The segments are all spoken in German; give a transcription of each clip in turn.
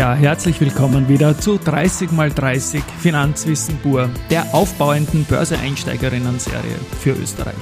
Ja, herzlich willkommen wieder zu 30 x 30 Finanzwissen pur, der aufbauenden Börseeinsteigerinnen-Serie für Österreich.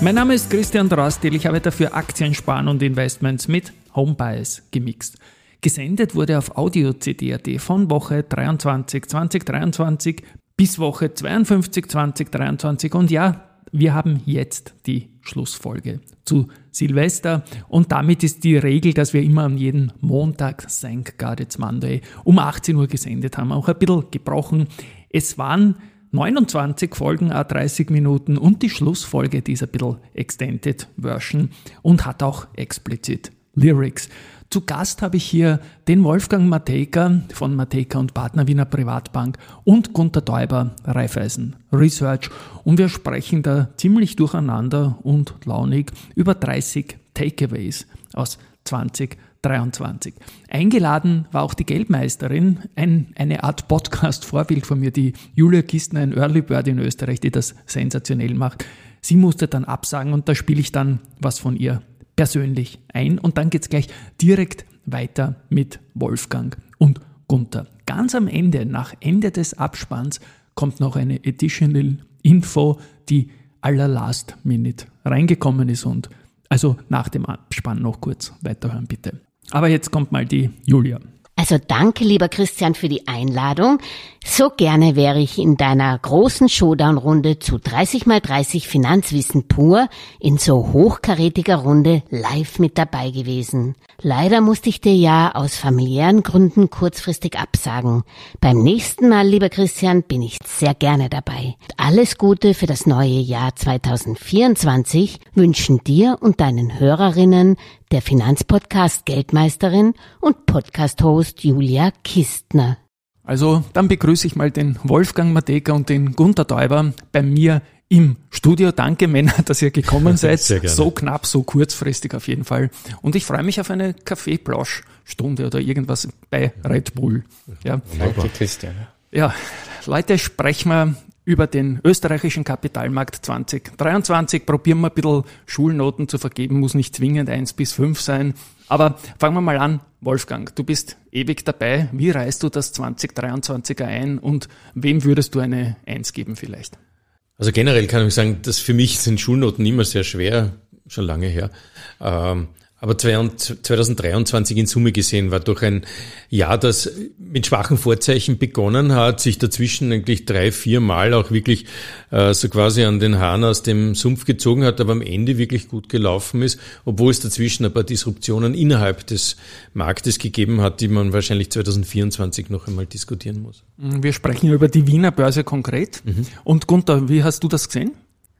Mein Name ist Christian Drastil, ich habe dafür Aktien, Sparen und Investments mit Homebias gemixt. Gesendet wurde auf Audio-CD.at von Woche 23 2023 bis Woche 52 2023 und ja, wir haben jetzt die Schlussfolge zu Silvester und damit ist die Regel, dass wir immer an jedem Montag, thank God it's Monday, um 18 Uhr gesendet haben, auch ein bisschen gebrochen. Es waren 29 Folgen, a 30 Minuten und die Schlussfolge dieser bisschen Extended Version und hat auch explizit Lyrics. Zu Gast habe ich hier den Wolfgang Matejka von Matejka und Partner Wiener Privatbank und Gunter Däuber, Raiffeisen Research. Und wir sprechen da ziemlich durcheinander und launig über 30 Takeaways aus 2023. Eingeladen war auch die Geldmeisterin, ein, eine Art Podcast-Vorbild von mir, die Julia Kistner, ein Early Bird in Österreich, die das sensationell macht. Sie musste dann absagen und da spiele ich dann was von ihr persönlich ein und dann geht's gleich direkt weiter mit Wolfgang und Gunther. Ganz am Ende, nach Ende des Abspanns, kommt noch eine Additional Info, die aller Last Minute reingekommen ist und also nach dem Abspann noch kurz weiterhören bitte. Aber jetzt kommt mal die Julia. Also danke, lieber Christian, für die Einladung. So gerne wäre ich in deiner großen Showdown-Runde zu 30 mal 30 Finanzwissen pur in so hochkarätiger Runde live mit dabei gewesen. Leider musste ich dir ja aus familiären Gründen kurzfristig absagen. Beim nächsten Mal, lieber Christian, bin ich sehr gerne dabei. Alles Gute für das neue Jahr 2024 wünschen dir und deinen Hörerinnen der Finanzpodcast Geldmeisterin und Podcast-Host Julia Kistner. Also dann begrüße ich mal den Wolfgang Mateka und den Gunther Teuber bei mir im Studio. Danke Männer, dass ihr gekommen seid. So knapp, so kurzfristig auf jeden Fall. Und ich freue mich auf eine Kaffeeplauschstunde oder irgendwas bei Red Bull. Ja. Danke Christian. Ja, Leute, sprechen wir über den österreichischen Kapitalmarkt 2023. Probieren wir ein bisschen Schulnoten zu vergeben, muss nicht zwingend eins bis fünf sein. Aber fangen wir mal an, Wolfgang, du bist ewig dabei. Wie reißt du das 2023er ein und wem würdest du eine Eins geben vielleicht? Also generell kann ich sagen, dass für mich sind Schulnoten immer sehr schwer, schon lange her. Ähm, aber 2023 in Summe gesehen war doch ein Jahr, das mit schwachen Vorzeichen begonnen hat, sich dazwischen eigentlich drei, vier Mal auch wirklich äh, so quasi an den Hahn aus dem Sumpf gezogen hat, aber am Ende wirklich gut gelaufen ist, obwohl es dazwischen ein paar Disruptionen innerhalb des Marktes gegeben hat, die man wahrscheinlich 2024 noch einmal diskutieren muss. Wir sprechen über die Wiener Börse konkret. Mhm. Und Gunther, wie hast du das gesehen?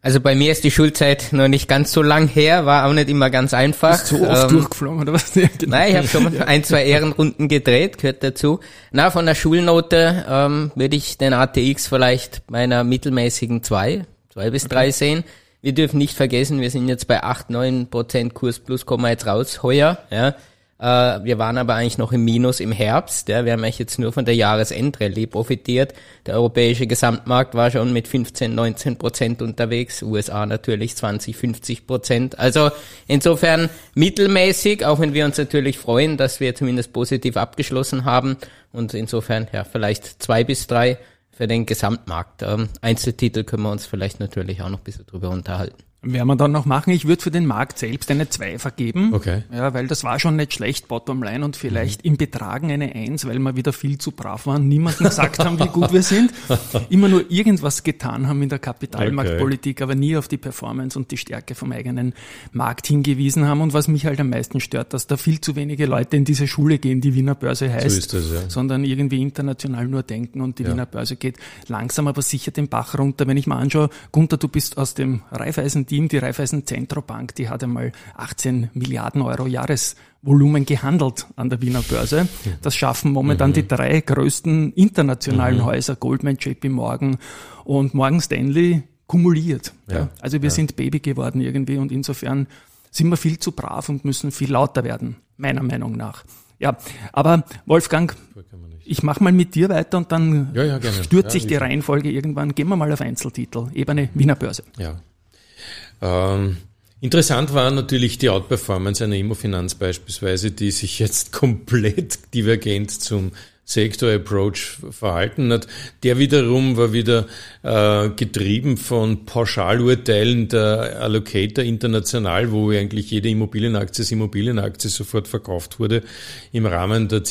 Also bei mir ist die Schulzeit noch nicht ganz so lang her, war auch nicht immer ganz einfach. Bist du so oft ähm, durchgeflogen oder was? Ja, genau. Nein, ich habe schon ein, zwei Ehrenrunden gedreht, gehört dazu. Na, von der Schulnote ähm, würde ich den ATX vielleicht bei einer mittelmäßigen zwei, zwei bis drei sehen. Wir dürfen nicht vergessen, wir sind jetzt bei acht neun Prozent Kurs plus, kommen wir jetzt raus heuer. Ja. Äh, wir waren aber eigentlich noch im Minus im Herbst. Ja. Wir haben eigentlich jetzt nur von der Jahresendrallye profitiert. Der europäische Gesamtmarkt war schon mit 15, 19 Prozent unterwegs. USA natürlich 20, 50 Prozent. Also insofern mittelmäßig, auch wenn wir uns natürlich freuen, dass wir zumindest positiv abgeschlossen haben. Und insofern, ja, vielleicht zwei bis drei für den Gesamtmarkt. Ähm, Einzeltitel können wir uns vielleicht natürlich auch noch ein bisschen drüber unterhalten. Werden wir dann noch machen. Ich würde für den Markt selbst eine 2 vergeben. Okay. Ja, weil das war schon nicht schlecht, Bottomline, und vielleicht mhm. im Betragen eine 1, weil wir wieder viel zu brav waren, niemanden gesagt haben, wie gut wir sind, immer nur irgendwas getan haben in der Kapitalmarktpolitik, okay. aber nie auf die Performance und die Stärke vom eigenen Markt hingewiesen haben. Und was mich halt am meisten stört, dass da viel zu wenige Leute in diese Schule gehen, die Wiener Börse heißt, so das, ja. sondern irgendwie international nur denken und die ja. Wiener Börse geht langsam aber sicher den Bach runter. Wenn ich mal anschaue, Gunther, du bist aus dem Raiffeisen Team, die Raiffeisen Zentrobank, die hat einmal 18 Milliarden Euro Jahresvolumen gehandelt an der Wiener Börse. Das schaffen momentan mhm. die drei größten internationalen mhm. Häuser, Goldman, JP Morgan und Morgan Stanley kumuliert. Ja. Ja. Also wir sind Baby geworden irgendwie und insofern sind wir viel zu brav und müssen viel lauter werden, meiner Meinung nach. Ja, aber Wolfgang, ich mache mal mit dir weiter und dann Ja, ja, stürzt Ja, sich die. Reihenfolge irgendwann. Gehen wir mal auf Einzeltitel, Ebene Wiener Börse. Ja. Ähm, interessant war natürlich die Outperformance einer Immofinanz beispielsweise, die sich jetzt komplett divergent zum Sector Approach verhalten hat. Der wiederum war wieder äh, getrieben von Pauschalurteilen der Allocator international, wo eigentlich jede Immobilienaktie als Immobilienaktie sofort verkauft wurde im Rahmen der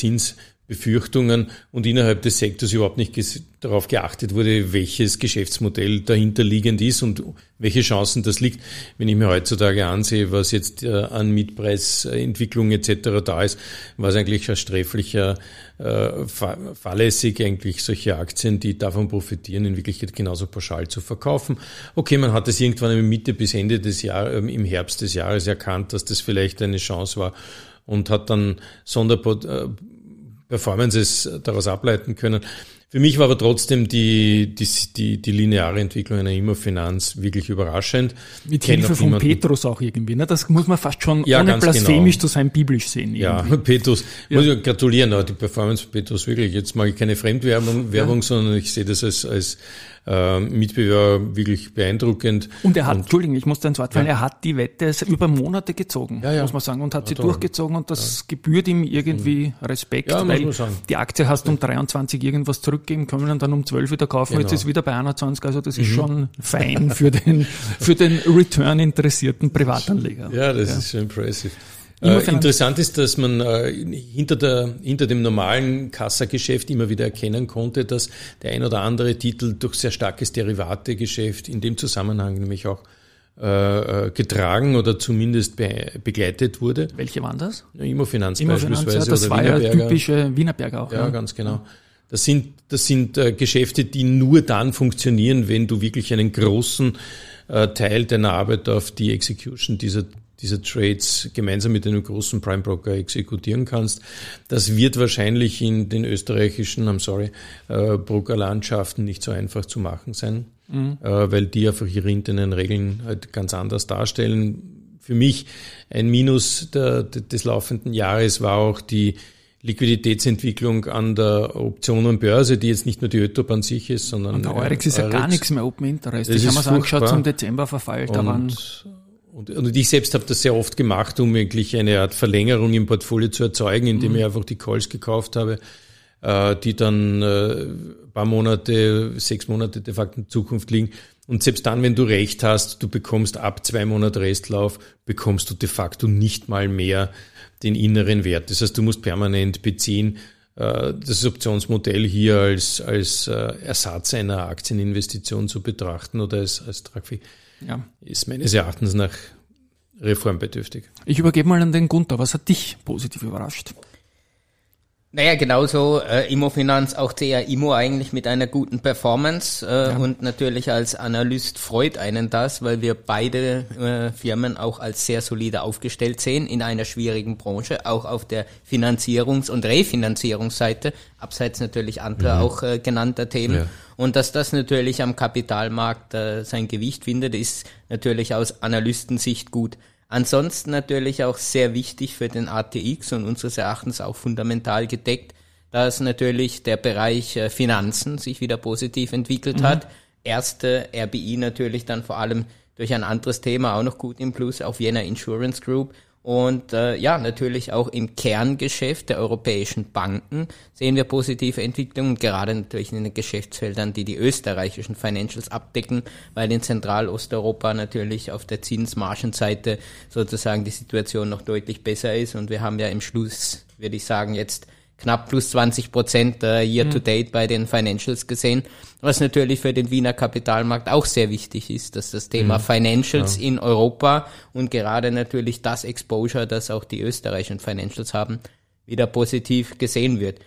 Zinsbefürchtungen und innerhalb des Sektors überhaupt nicht darauf geachtet wurde, welches Geschäftsmodell dahinter liegend ist und welche Chancen das liegt. Wenn ich mir heutzutage ansehe, was jetzt äh, an Mietpreisentwicklung etc. da ist, war es eigentlich ein sträflicher, äh, fa- fahrlässig eigentlich solche Aktien, die davon profitieren, in Wirklichkeit genauso pauschal zu verkaufen. Okay, man hat es irgendwann in Mitte bis Ende des Jahres, ähm, im Herbst des Jahres erkannt, dass das vielleicht eine Chance war und hat dann Sonderport, äh, Performances daraus ableiten können. Für mich war aber trotzdem die, die, die, die lineare Entwicklung einer Immofinanz wirklich überraschend. Mit Kennt Hilfe von. Petrus auch irgendwie. Ne? Das muss man fast schon, Ja, ohne ganz blasphemisch genau. zu sein, biblisch sehen. Ja, irgendwie. Petrus, muss ich gratulieren, aber die Performance von Petrus wirklich. Jetzt mache ich keine Fremdwerbung, Werbung, sondern ich sehe das als, als äh, Mitbewerber wirklich beeindruckend. Und er hat, Entschuldigung, ich muss da ins Wort fallen, er hat die Wette über Monate gezogen, Ja, ja. muss man sagen, und hat sie toll. durchgezogen und das gebührt ihm irgendwie Respekt, Ja, muss weil die Aktie hast um 23 irgendwas zurückgeben können und dann um 12 wieder kaufen, jetzt Genau. Mhm. ist wieder bei 21, also das ist schon fein für den, für den Return interessierten Privatanleger. Ja, das ist schon impressive. Äh, interessant ist, dass man äh, hinter, der, hinter dem normalen Kassageschäft immer wieder erkennen konnte, dass der ein oder andere Titel durch sehr starkes Derivategeschäft in dem Zusammenhang nämlich auch äh, äh, getragen oder zumindest be begleitet wurde. Welche waren das? Immofinanz, Immofinanz, ja, beispielsweise das oder war ja Wienerberger. typische Wienerberger auch. Ja, ganz genau. Das sind, das sind äh, Geschäfte, die nur dann funktionieren, wenn du wirklich einen großen äh, Teil deiner Arbeit auf die Execution dieser, dieser Trades gemeinsam mit einem großen Prime Broker exekutieren kannst. Das wird wahrscheinlich in den österreichischen, I'm sorry, äh, Brokerlandschaften nicht so einfach zu machen sein, äh, weil die einfach ihre internen Regeln halt ganz anders darstellen. Für mich ein Minus der, des laufenden Jahres war auch die Liquiditätsentwicklung an der Optionenbörse, die jetzt nicht nur die ÖTOP an sich ist, sondern Und der Eurex ist ja gar nichts mehr Open Interest. Das Ich habe mir angeschaut, zum Dezember waren Und, und, und ich selbst habe das sehr oft gemacht, um wirklich eine Art Verlängerung im Portfolio zu erzeugen, indem Mhm. ich einfach die Calls gekauft habe, äh, die dann äh, ein paar Monate, sechs Monate de facto in Zukunft liegen. Und selbst dann, wenn du recht hast, du bekommst ab zwei Monate Restlauf, bekommst du de facto nicht mal mehr den inneren Wert. Das heißt, du musst permanent beziehen. Äh, Das Optionsmodell hier als, als äh, Ersatz einer Aktieninvestition zu betrachten oder als, als tragfähig ja. ist meines Erachtens nach reformbedürftig. Ich übergebe mal an den Gunther. Was hat dich positiv überrascht? Naja, genauso äh, Immofinanz, auch CR Immo eigentlich mit einer guten Performance äh, und natürlich als Analyst freut einen das, weil wir beide äh, Firmen auch als sehr solide aufgestellt sehen in einer schwierigen Branche, auch auf der Finanzierungs- und Refinanzierungsseite, abseits natürlich anderer auch äh, genannter Themen. Ja. Und dass das natürlich am Kapitalmarkt äh, sein Gewicht findet, ist natürlich aus Analystensicht gut. Ansonsten natürlich auch sehr wichtig für den ATX und unseres Erachtens auch fundamental gedeckt, dass natürlich der Bereich äh, Finanzen sich wieder positiv entwickelt hat. Erste RBI natürlich dann vor allem durch ein anderes Thema auch noch gut im Plus auf Vienna Insurance Group. Und äh, ja, natürlich auch im Kerngeschäft der europäischen Banken sehen wir positive Entwicklungen, gerade natürlich in den Geschäftsfeldern, die die österreichischen Financials abdecken, weil in Zentralosteuropa natürlich auf der Zinsmargenseite sozusagen die Situation noch deutlich besser ist. Und wir haben ja im Schluss, würde ich sagen, jetzt knapp plus 20 Prozent äh, year to date bei den Financials gesehen, was natürlich für den Wiener Kapitalmarkt auch sehr wichtig ist, dass das Thema Financials in Europa und gerade natürlich das Exposure, das auch die österreichischen Financials haben, wieder positiv gesehen wird.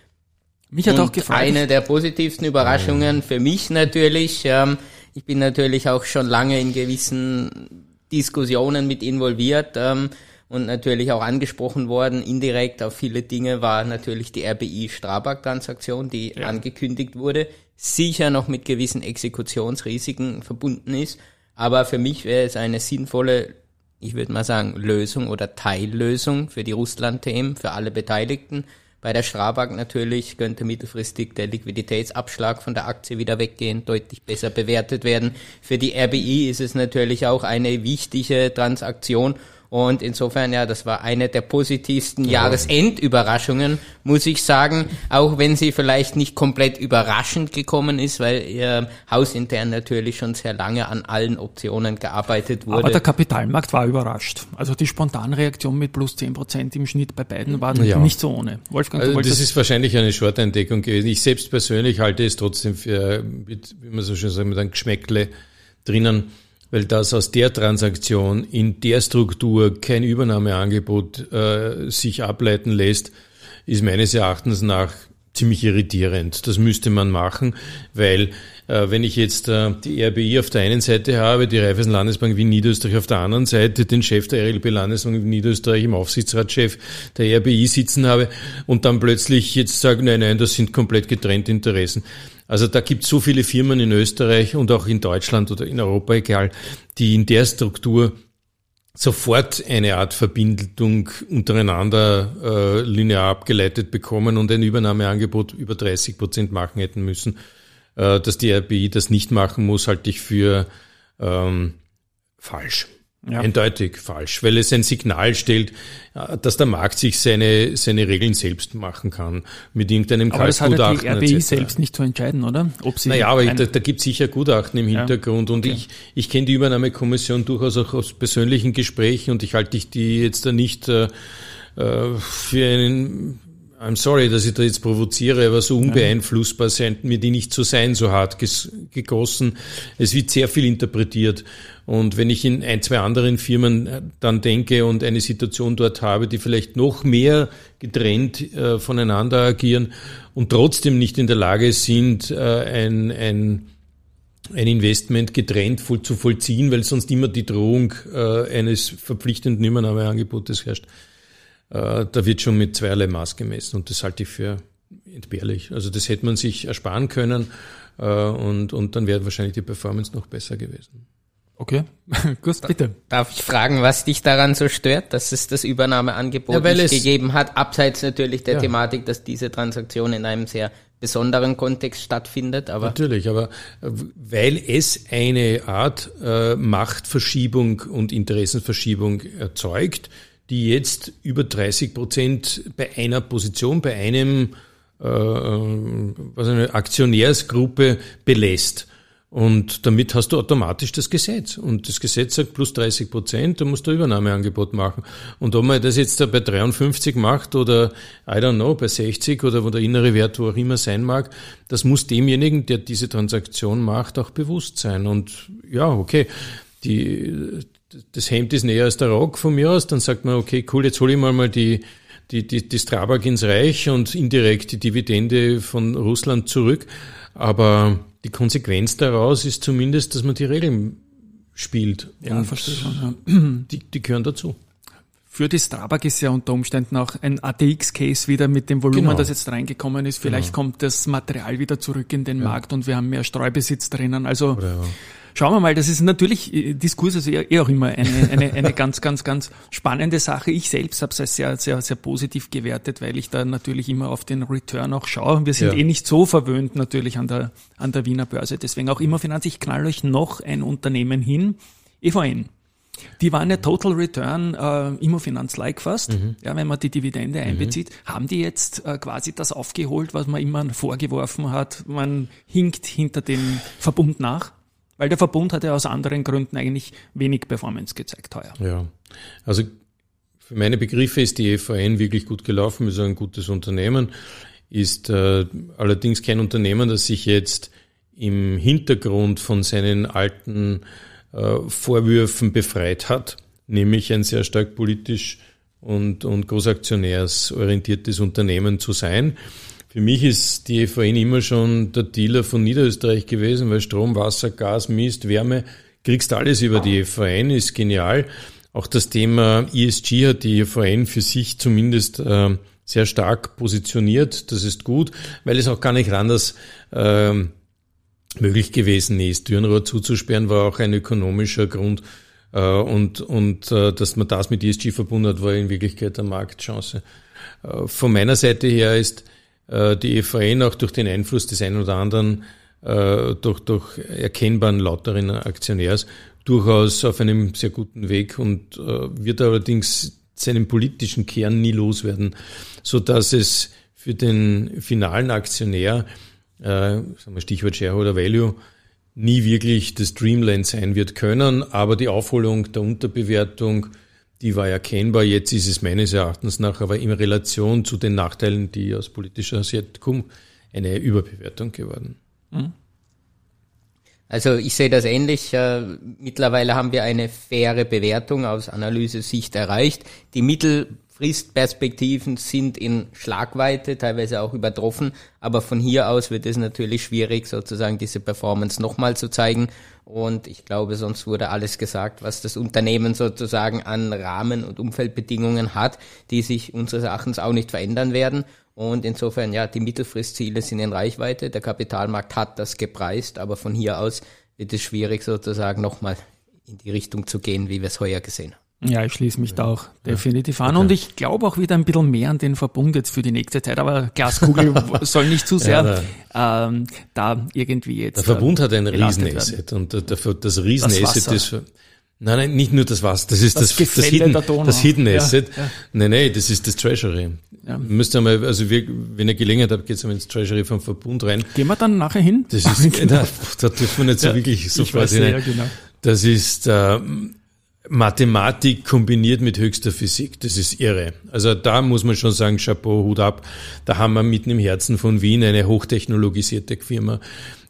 Mich hat auch Und gefreut. eine der positivsten Überraschungen für mich natürlich, ähm, ich bin natürlich auch schon lange in gewissen Diskussionen mit involviert ähm, und natürlich auch angesprochen worden, indirekt auf viele Dinge war natürlich die RBI Strabag-Transaktion, die angekündigt wurde. sicher noch mit gewissen Exekutionsrisiken verbunden ist. Aber für mich wäre es eine sinnvolle, ich würde mal sagen, Lösung oder Teillösung für die Russland-Themen, für alle Beteiligten. Bei der Strabag natürlich könnte mittelfristig der Liquiditätsabschlag von der Aktie wieder weggehen, deutlich besser bewertet werden. Für die RBI ist es natürlich auch eine wichtige Transaktion und insofern, ja, das war eine der positivsten ja. Jahresendüberraschungen, muss ich sagen. Auch wenn sie vielleicht nicht komplett überraschend gekommen ist, weil ihr hausintern natürlich schon sehr lange an allen Optionen gearbeitet wurde. Aber der Kapitalmarkt war überrascht. Also die Spontanreaktion mit plus zehn Prozent im Schnitt bei beiden war ja. nicht so ohne. Wolfgang, also das ist wahrscheinlich eine Short-Entdeckung gewesen. Ich selbst persönlich halte es trotzdem für, wie man so schön sagt, mit einem Geschmäckle drinnen weil das aus der Transaktion in der Struktur kein Übernahmeangebot äh, sich ableiten lässt, ist meines Erachtens nach ziemlich irritierend. Das müsste man machen, weil äh, wenn ich jetzt äh, die RBI auf der einen Seite habe, die Raiffeisen Landesbank Wien Niederösterreich auf der anderen Seite, den Chef der RLB Landesbank Wien Niederösterreich im Aufsichtsratschef der RBI sitzen habe und dann plötzlich jetzt sagen, nein, nein, das sind komplett getrennte Interessen. Also da gibt es so viele Firmen in Österreich und auch in Deutschland oder in Europa, egal, die in der Struktur sofort eine Art Verbindung untereinander äh, linear abgeleitet bekommen und ein Übernahmeangebot über 30 Prozent machen hätten müssen. Äh, dass die RBI das nicht machen muss, halte ich für ähm, falsch. Ja. Eindeutig falsch, weil es ein Signal stellt, äh, dass der Markt sich seine, seine Regeln selbst machen kann. Mit irgendeinem aber das hat ja die RBI selbst nicht zu entscheiden, oder? Ob sie naja, aber da, da gibt es sicher Gutachten im Hintergrund ja. und okay. ich, ich kenne die Übernahmekommission durchaus auch aus persönlichen Gesprächen und ich halte die jetzt da nicht äh, äh für einen I'm sorry, dass ich da jetzt provoziere, aber so unbeeinflussbar sind mir die nicht zu sein, so hart gegossen. Es wird sehr viel interpretiert. Und wenn ich in ein, zwei anderen Firmen äh, dann denke und eine Situation dort habe, die vielleicht noch mehr getrennt äh, voneinander agieren und trotzdem nicht in der Lage sind, äh, ein, ein, ein Investment getrennt voll zu vollziehen, weil sonst immer die Drohung äh, eines verpflichtenden Übernahmeangebotes herrscht, äh, da wird schon mit zweierlei Maß gemessen und das halte ich für entbehrlich. Also das hätte man sich ersparen können äh, und, und dann wäre wahrscheinlich die Performance noch besser gewesen. Okay, gut, bitte. Darf ich fragen, was dich daran so stört, dass es das Übernahmeangebot ja, nicht gegeben hat, abseits natürlich der ja. Thematik, dass diese Transaktion in einem sehr besonderen Kontext stattfindet. Aber Natürlich, aber weil es eine Art äh, Machtverschiebung und Interessenverschiebung erzeugt, die jetzt über 30 Prozent bei einer Position, bei einem äh, was eine Aktionärsgruppe belässt. Und damit hast du automatisch das Gesetz. Und das Gesetz sagt plus 30 Prozent, du musst ein Übernahmeangebot machen. Und ob man das jetzt da bei 53 macht oder, I don't know, bei 60 oder wo der innere Wert wo auch immer sein mag, das muss demjenigen, der diese Transaktion macht, auch bewusst sein. Und ja, okay, die, das Hemd ist näher als der Rock von mir aus, dann sagt man, okay, cool, jetzt hole ich mal mal die, die, die, die Strabag ins Reich und indirekt die Dividende von Russland zurück. Aber die Konsequenz daraus ist zumindest, dass man die Regeln spielt. Ja, verstehe schon. Ja. Die, die gehören dazu. Für die Strabag ist ja unter Umständen auch ein ATX-Case wieder mit dem Volumen, genau. das jetzt reingekommen ist. Vielleicht genau. kommt das Material wieder zurück in den ja. Markt und wir haben mehr Streubesitz drinnen. Also Oder, ja. Schauen wir mal, das ist natürlich äh, Diskurs, also eh auch immer eine, eine, eine ganz, ganz, ganz spannende Sache. Ich selbst habe es als sehr, sehr, sehr positiv gewertet, weil ich da natürlich immer auf den Return auch schaue. Wir sind ja. eh nicht so verwöhnt natürlich an der, an der Wiener Börse. Deswegen auch immer Finanz. Ich knall euch noch ein Unternehmen hin. EVN. Die waren ja Total Return äh, Immofinanz-like fast. Mhm. Ja, wenn man die Dividende mhm. einbezieht, haben die jetzt äh, quasi das aufgeholt, was man immer vorgeworfen hat. Man hinkt hinter dem Verbund nach. Weil der Verbund hat ja aus anderen Gründen eigentlich wenig Performance gezeigt heuer. Ja, also für meine Begriffe ist die EVN wirklich gut gelaufen, ist ein gutes Unternehmen, ist äh, allerdings kein Unternehmen, das sich jetzt im Hintergrund von seinen alten äh, Vorwürfen befreit hat, nämlich ein sehr stark politisch und, und großaktionärsorientiertes Unternehmen zu sein. Für mich ist die EVN immer schon der Dealer von Niederösterreich gewesen, weil Strom, Wasser, Gas, Mist, Wärme, kriegst alles über die EVN, ist genial. Auch das Thema ESG hat die EVN für sich zumindest äh, sehr stark positioniert. Das ist gut, weil es auch gar nicht anders äh, möglich gewesen ist. Dürrenrohr zuzusperren war auch ein ökonomischer Grund. Äh, und, und äh, dass man das mit ESG verbunden hat, war in Wirklichkeit eine Marktchance. Äh, von meiner Seite her ist die EVN auch durch den Einfluss des einen oder anderen, durch, durch erkennbaren lauteren Aktionärs durchaus auf einem sehr guten Weg und wird allerdings seinen politischen Kern nie loswerden, so dass es für den finalen Aktionär äh, sagen wir Stichwort Shareholder Value, nie wirklich das Dreamland sein wird können. Aber die Aufholung der Unterbewertung, die war erkennbar. Jetzt ist es meines Erachtens nach aber in Relation zu den Nachteilen, die aus politischer Sicht kommen, eine Überbewertung geworden. Mhm. Also ich sehe das ähnlich. Äh, mittlerweile haben wir eine faire Bewertung aus Analysesicht erreicht. Die Mittel Fristperspektiven sind in Schlagweite, teilweise auch übertroffen, aber von hier aus wird es natürlich schwierig, sozusagen diese Performance nochmal zu zeigen. Und ich glaube, sonst wurde alles gesagt, was das Unternehmen sozusagen an Rahmen- und Umfeldbedingungen hat, die sich unseres Erachtens auch nicht verändern werden. Und insofern, ja, die Mittelfristziele sind in Reichweite. Der Kapitalmarkt hat das gepreist, aber von hier aus wird es schwierig, sozusagen nochmal in die Richtung zu gehen, wie wir es heuer gesehen haben. Ja, ich schließe mich da auch definitiv an. Okay. Und ich glaube auch wieder ein bisschen mehr an den Verbund jetzt für die nächste Zeit. Aber Glaskugel soll nicht zu sehr ja, ähm, da irgendwie jetzt. Der Verbund hat ein Riesenasset. Und das Riesenasset ist. Nein, nein, nicht nur das Wasser, das ist das, das, das, Hidden, das Hidden Asset. Ja, ja. Nein, nein, das ist das Treasury. Ja. Müsst ihr mal, also wir, wenn ihr Gelegenheit habt, geht's mal ins Treasury vom Verbund rein. Gehen wir dann nachher hin? Das ist, genau. da, da dürfen wir nicht so wirklich sofort hinein. Genau. Das ist, äh, Mathematik kombiniert mit höchster Physik. Das ist irre. Also da muss man schon sagen, Chapeau, Hut ab. Da haben wir mitten im Herzen von Wien eine hochtechnologisierte Firma.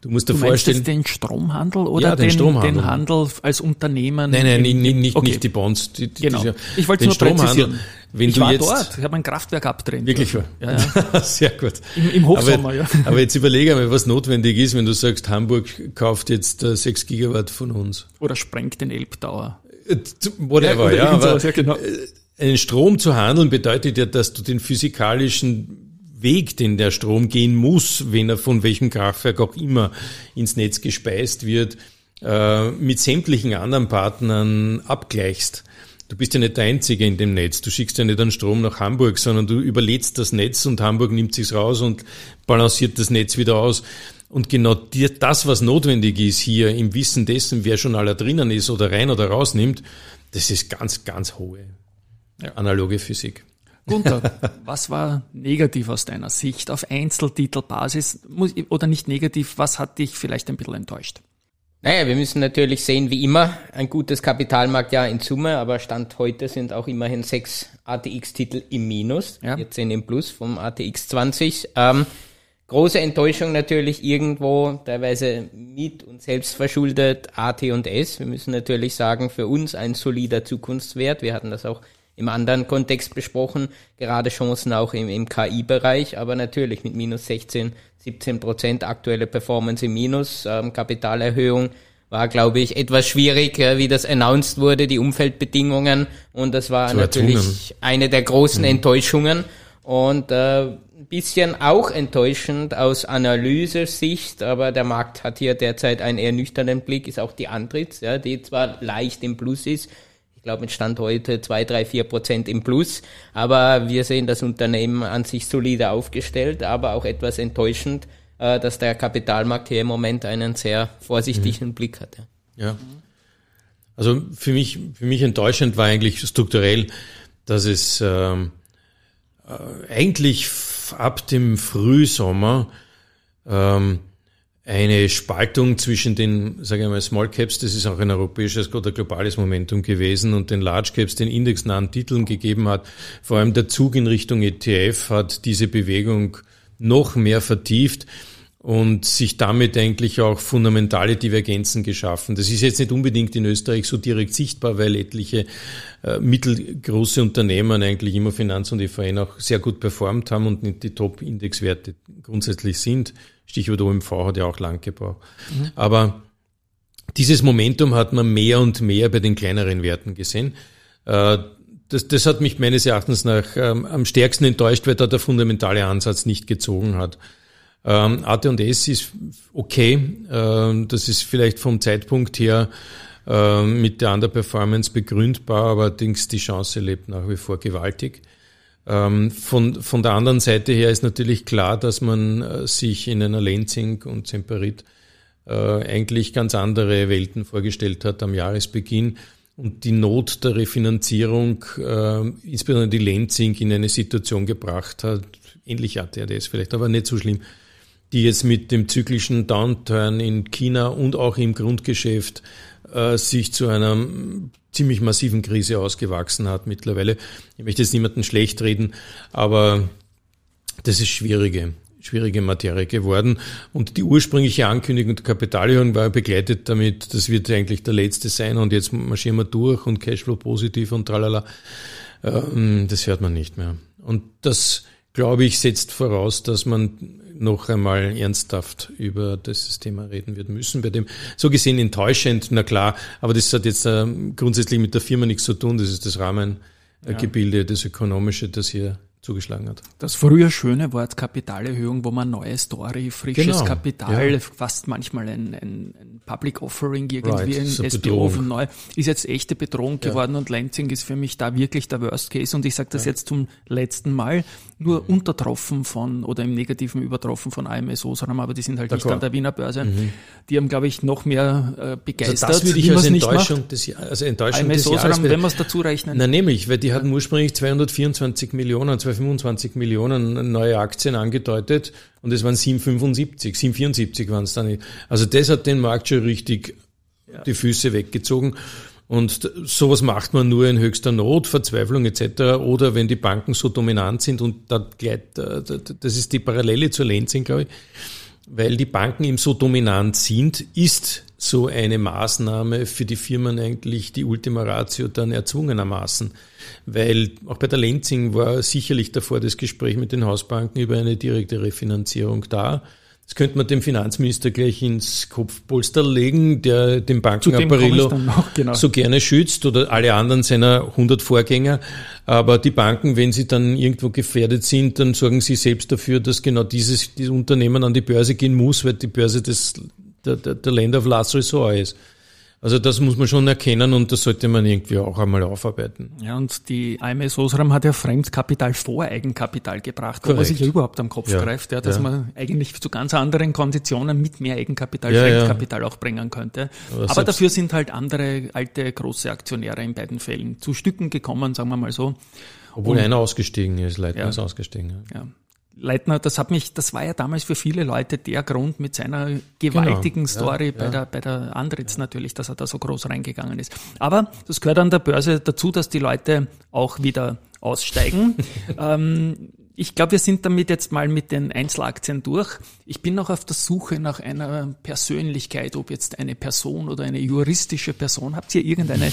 Du musst dir du vorstellen. den Stromhandel oder ja, den, den, Stromhandel. den Handel als Unternehmen? Nein, nein, im, nicht, okay. nicht die Bonds. Die, die, genau. ich wollte nur Stromhandel. Wenn ich du war jetzt, dort, ich habe ein Kraftwerk abdrehen. Wirklich? Ja, ja. Sehr gut. Im, im Hochsommer, aber, ja. Aber jetzt überlege mal, was notwendig ist, wenn du sagst, Hamburg kauft jetzt äh, 6 Gigawatt von uns. Oder sprengt den Elbtower. Whatever, ja. ja aber ja, genau. Äh, einen Strom zu handeln bedeutet ja, dass du den physikalischen Weg, den der Strom gehen muss, wenn er von welchem Kraftwerk auch immer ins Netz gespeist wird, äh, mit sämtlichen anderen Partnern abgleichst. Du bist ja nicht der Einzige in dem Netz. Du schickst ja nicht einen Strom nach Hamburg, sondern du überlädst das Netz und Hamburg nimmt sich's raus und balanciert das Netz wieder aus. Und genau dir, das, was notwendig ist hier im Wissen dessen, wer schon aller drinnen ist oder rein oder rausnimmt, das ist ganz, ganz hohe ja. analoge Physik. Gunther, was war negativ aus deiner Sicht auf Einzeltitelbasis oder nicht negativ? Was hat dich vielleicht ein bisschen enttäuscht? Naja, wir müssen natürlich sehen, wie immer, ein gutes Kapitalmarktjahr in Summe, aber Stand heute sind auch immerhin sechs ATX-Titel im Minus, ja. 14 im Plus vom ATX 20. Ähm, Große Enttäuschung natürlich irgendwo, teilweise mit und selbst verschuldet AT&S. Wir müssen natürlich sagen, für uns ein solider Zukunftswert. Wir hatten das auch im anderen Kontext besprochen, gerade Chancen auch im, im KI-Bereich, aber natürlich mit minus 16, 17 Prozent aktuelle Performance im Minus, ähm, Kapitalerhöhung war, glaube ich, etwas schwierig, äh, wie das announced wurde, die Umfeldbedingungen und das war Zu natürlich erzwungen. eine der großen mhm. Enttäuschungen und äh, ein bisschen auch enttäuschend aus Analysesicht, aber der Markt hat hier derzeit einen eher nüchternen Blick, ist auch die Antritts, ja, die zwar leicht im Plus ist, ich glaube mit Stand heute zwei, drei, vier Prozent im Plus, aber wir sehen das Unternehmen an sich solide aufgestellt, aber auch etwas enttäuschend, äh, dass der Kapitalmarkt hier im Moment einen sehr vorsichtigen mhm. Blick hat. Ja. ja. Also für mich, für mich enttäuschend war eigentlich strukturell, dass es ähm, äh, eigentlich ab dem Frühsommer ähm, eine Spaltung zwischen den, sage ich mal, Small Caps, das ist auch ein europäisches oder globales Momentum gewesen, und den Large Caps, den indexnahen Titeln gegeben hat. Vor allem der Zug in Richtung ETF hat diese Bewegung noch mehr vertieft und sich damit eigentlich auch fundamentale Divergenzen geschaffen. Das ist jetzt nicht unbedingt in Österreich so direkt sichtbar, weil etliche äh, mittelgroße Unternehmen eigentlich immer Finanz und EVN auch sehr gut performt haben und nicht die Top-Indexwerte grundsätzlich sind. Stichwort OMV hat ja auch lang gebraucht. Mhm. Aber dieses Momentum hat man mehr und mehr bei den kleineren Werten gesehen. Äh, das, das hat mich meines Erachtens nach ähm, am stärksten enttäuscht, weil da der fundamentale Ansatz nicht gezogen hat. Ähm, AT&S ist okay. Ähm, das ist vielleicht vom Zeitpunkt her ähm, mit der Underperformance begründbar, allerdings die Chance lebt nach wie vor gewaltig. Ähm, von, von der anderen Seite her ist natürlich klar, dass man äh, sich in einer Lenzing und Semperit äh, eigentlich ganz andere Welten vorgestellt hat am Jahresbeginn und die Not der Refinanzierung, äh, insbesondere die Lenzing, in eine Situation gebracht hat, ähnlich ATRDS vielleicht, aber nicht so schlimm, die jetzt mit dem zyklischen Downturn in China und auch im Grundgeschäft äh, sich zu einer ziemlich massiven Krise ausgewachsen hat mittlerweile. Ich möchte jetzt niemanden schlecht reden, aber das ist schwierige, schwierige Materie geworden. Und die ursprüngliche Ankündigung der Kapitalerhöhung war begleitet damit, das wird eigentlich der letzte sein und jetzt marschieren wir durch und Cashflow positiv und tralala. Ähm, das hört man nicht mehr. Und das, glaube ich, setzt voraus, dass man noch einmal ernsthaft über dieses Thema reden wird müssen. Bei dem so gesehen enttäuschend, na klar, aber das hat jetzt äh, grundsätzlich mit der Firma nichts zu tun. Das ist das Rahmengebilde, ja. das Ökonomische, das hier zugeschlagen hat. Das früher schöne Wort Kapitalerhöhung, wo man neue Story, frisches genau, Kapital, ja. fast manchmal ein, ein, ein, Public Offering irgendwie right, ein SBO von neu, ist jetzt echte Bedrohung ja. geworden und Lansing ist für mich da wirklich der Worst Case und ich sage das ja. jetzt zum letzten Mal, nur mhm. untertroffen von oder im negativen übertroffen von AMS Osram, aber die sind halt nicht an der Wiener Börse. Mhm. Die haben, glaube ich, noch mehr äh, begeistert. Also das würde ich als Enttäuschung des, also Enttäuschung AMS des Osram, Jahres, wenn wir es dazu rechnen. Na nämlich, weil die hatten ursprünglich 224 Millionen, 225 Millionen neue Aktien angedeutet und es waren 775, 774 waren es dann. Also das hat den Markt schon richtig ja. die Füße weggezogen. Und sowas macht man nur in höchster Not, Verzweiflung etc. Oder wenn die Banken so dominant sind und da gleich, das ist die Parallele zur Lenzing, glaube ich, weil die Banken eben so dominant sind, ist so eine Maßnahme für die Firmen eigentlich die Ultima Ratio dann erzwungenermaßen. Weil auch bei der Lenzing war sicherlich davor das Gespräch mit den Hausbanken über eine direkte Refinanzierung da. Das könnte man dem Finanzminister gleich ins Kopfpolster legen, der den Bankenapparillo genau. so gerne schützt oder alle anderen seiner 100 Vorgänger. Aber die Banken, wenn sie dann irgendwo gefährdet sind, dann sorgen sie selbst dafür, dass genau dieses, dieses Unternehmen an die Börse gehen muss, weil die Börse des, der, der, der Land of Last Resort ist. Also das muss man schon erkennen und das sollte man irgendwie auch einmal aufarbeiten. Ja, und die AMS Osram hat ja Fremdkapital vor Eigenkapital gebracht, Korrekt. wo man sich ja überhaupt am Kopf ja. greift, ja, dass ja. man eigentlich zu ganz anderen Konditionen mit mehr Eigenkapital ja, Fremdkapital auch bringen könnte. Aber, Aber dafür sind halt andere alte große Aktionäre in beiden Fällen zu Stücken gekommen, sagen wir mal so. Obwohl und, einer ausgestiegen ist, Leitner ist ausgestiegen. Ja. Leitner, das hat mich, das war ja damals für viele Leute der Grund mit seiner gewaltigen genau, Story ja, bei ja. der, bei der Andritz natürlich, dass er da so groß reingegangen ist. Aber das gehört an der Börse dazu, dass die Leute auch wieder aussteigen. ähm, ich glaube, wir sind damit jetzt mal mit den Einzelaktien durch. Ich bin noch auf der Suche nach einer Persönlichkeit, ob jetzt eine Person oder eine juristische Person. Habt ihr irgendeine?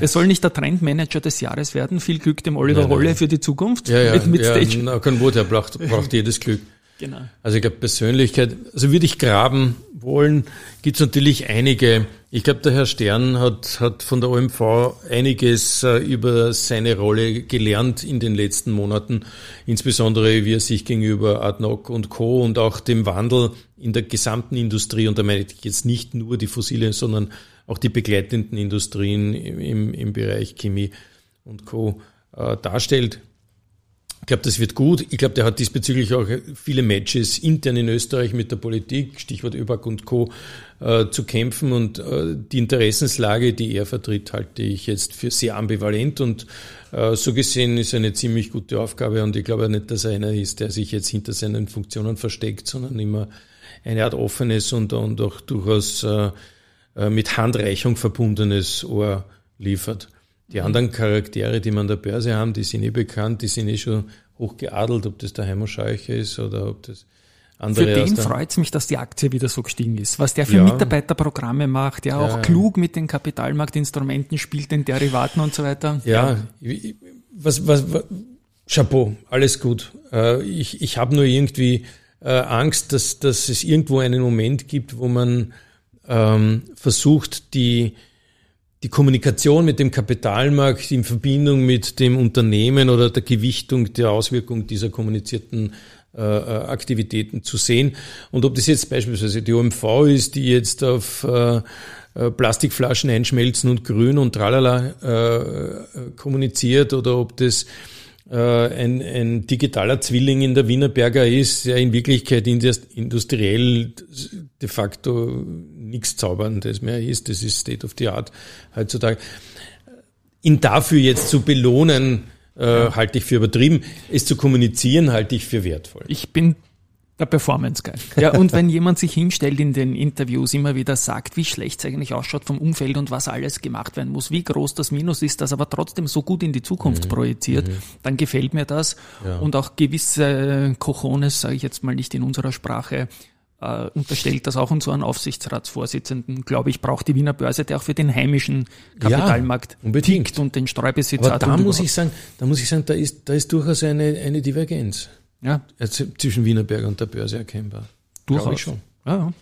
Es soll nicht der Trendmanager des Jahres werden. Viel Glück dem Oliver nein, Rolle für die Zukunft. Ja, ja, mit, mit ja, Stage. Na, kein Wort, er braucht, braucht jedes Glück. Genau. Also ich glaube Persönlichkeit, also würde ich graben wollen, gibt es natürlich einige. Ich glaube, der Herr Stern hat, hat von der OMV einiges äh, über seine Rolle gelernt in den letzten Monaten, insbesondere wie er sich gegenüber Adnoc und Co. und auch dem Wandel in der gesamten Industrie, und da meine ich jetzt nicht nur die fossile, sondern auch die begleitenden Industrien im, im Bereich Chemie und Co. Äh, darstellt. Ich glaube, das wird gut. Ich glaube, der hat diesbezüglich auch viele Matches intern in Österreich mit der Politik, Stichwort ÖBAG und Co., äh, zu kämpfen. Und äh, die Interessenslage, die er vertritt, halte ich jetzt für sehr ambivalent. Und äh, so gesehen ist eine ziemlich gute Aufgabe. Und ich glaube nicht, dass er einer ist, der sich jetzt hinter seinen Funktionen versteckt, sondern immer eine Art offenes und, und auch durchaus mit Handreichung verbundenes Ohr liefert. Die anderen Charaktere, die man an der Börse haben, die sind eh bekannt, die sind eh schon hochgeadelt, ob das der Heimo Scheuche ist oder ob das andere Für den freut es mich, dass die Aktie wieder so gestiegen ist. Was der für ja. Mitarbeiterprogramme macht, der ja, auch klug mit den Kapitalmarktinstrumenten spielt, den Derivaten und so weiter. Ja, ja. Was, was, was, Chapeau, alles gut. Äh, ich, ich habe nur irgendwie äh, Angst, dass, dass es irgendwo einen Moment gibt, wo man ähm, versucht, die die Kommunikation mit dem Kapitalmarkt in Verbindung mit dem Unternehmen oder der Gewichtung der Auswirkung dieser kommunizierten Aktivitäten zu sehen. Und ob das jetzt beispielsweise die OMV ist, die jetzt auf äh, äh, Plastikflaschen einschmelzen und grün und tralala äh, kommuniziert oder ob das äh, ein, ein digitaler Zwilling in der Wienerberger ist, der in Wirklichkeit industriell de facto nichts Zauberndes mehr ist. Das ist State of the Art heutzutage. Ihn dafür jetzt zu belohnen, äh, halte ich für übertrieben. Es zu kommunizieren, halte ich für wertvoll. Ich bin der Performance Guy. Ja, und wenn jemand sich hinstellt in den Interviews, immer wieder sagt, wie schlecht es eigentlich ausschaut vom Umfeld und was alles gemacht werden muss, wie groß das Minus ist, das aber trotzdem so gut in die Zukunft mhm. projiziert, mhm. dann gefällt mir das. Ja. Und auch gewisse Cojones, sage ich jetzt mal nicht in unserer Sprache, äh, unterstellt das auch unseren Aufsichtsratsvorsitzenden, glaube ich, braucht die Wiener Börse, der auch für den heimischen Kapitalmarkt ja, unbedingt. tickt und den Streubesitz Aber hat. Da muss ich sagen, da muss ich sagen, da ist, da ist durchaus eine, eine Divergenz. Ja. Zwischen Wienerberg und der Börse erkennbar. Durchaus. Ich schon. Ja.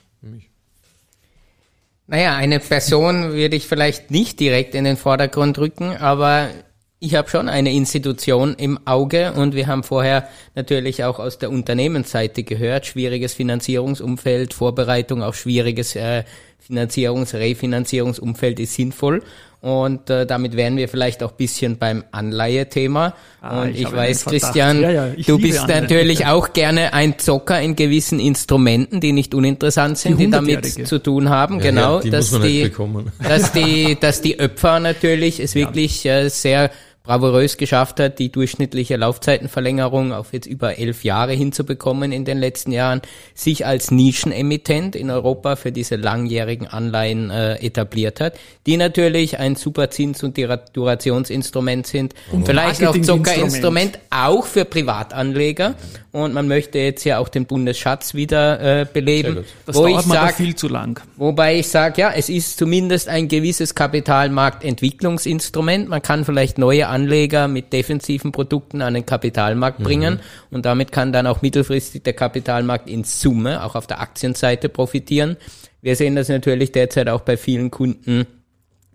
Naja, eine Person würde ich vielleicht nicht direkt in den Vordergrund rücken, aber ich habe schon eine Institution im Auge und wir haben vorher natürlich auch aus der Unternehmensseite gehört, schwieriges Finanzierungsumfeld, Vorbereitung auf schwieriges äh, Finanzierungs-, Refinanzierungsumfeld ist sinnvoll. Und äh, damit wären wir vielleicht auch bisschen beim Anleihe-Thema. Ah, und ich, ich weiß, Christian, ja, ja, du bist Anleihe. natürlich auch gerne ein Zocker in gewissen Instrumenten, die nicht uninteressant sind, die, die damit zu tun haben. Ja, genau, die dass, die, dass die, dass die Öpfer natürlich es wirklich äh, sehr bravourös geschafft hat, die durchschnittliche Laufzeitenverlängerung auf jetzt über elf Jahre hinzubekommen in den letzten Jahren, sich als Nischenemittent in Europa für diese langjährigen Anleihen äh, etabliert hat, die natürlich ein super Zins- und Durationsinstrument sind und vielleicht auch Zuckerinstrument, auch für Privatanleger. Und man möchte jetzt ja auch den Bundesschatz wieder äh, beleben. Das wo dauert ich sag, viel zu lang. Wobei ich sage, ja, es ist zumindest ein gewisses Kapitalmarktentwicklungsinstrument. Man kann vielleicht neue Anleger mit defensiven Produkten an den Kapitalmarkt bringen mhm. und damit kann dann auch mittelfristig der Kapitalmarkt in Summe auch auf der Aktienseite profitieren. Wir sehen das natürlich derzeit auch bei vielen Kunden,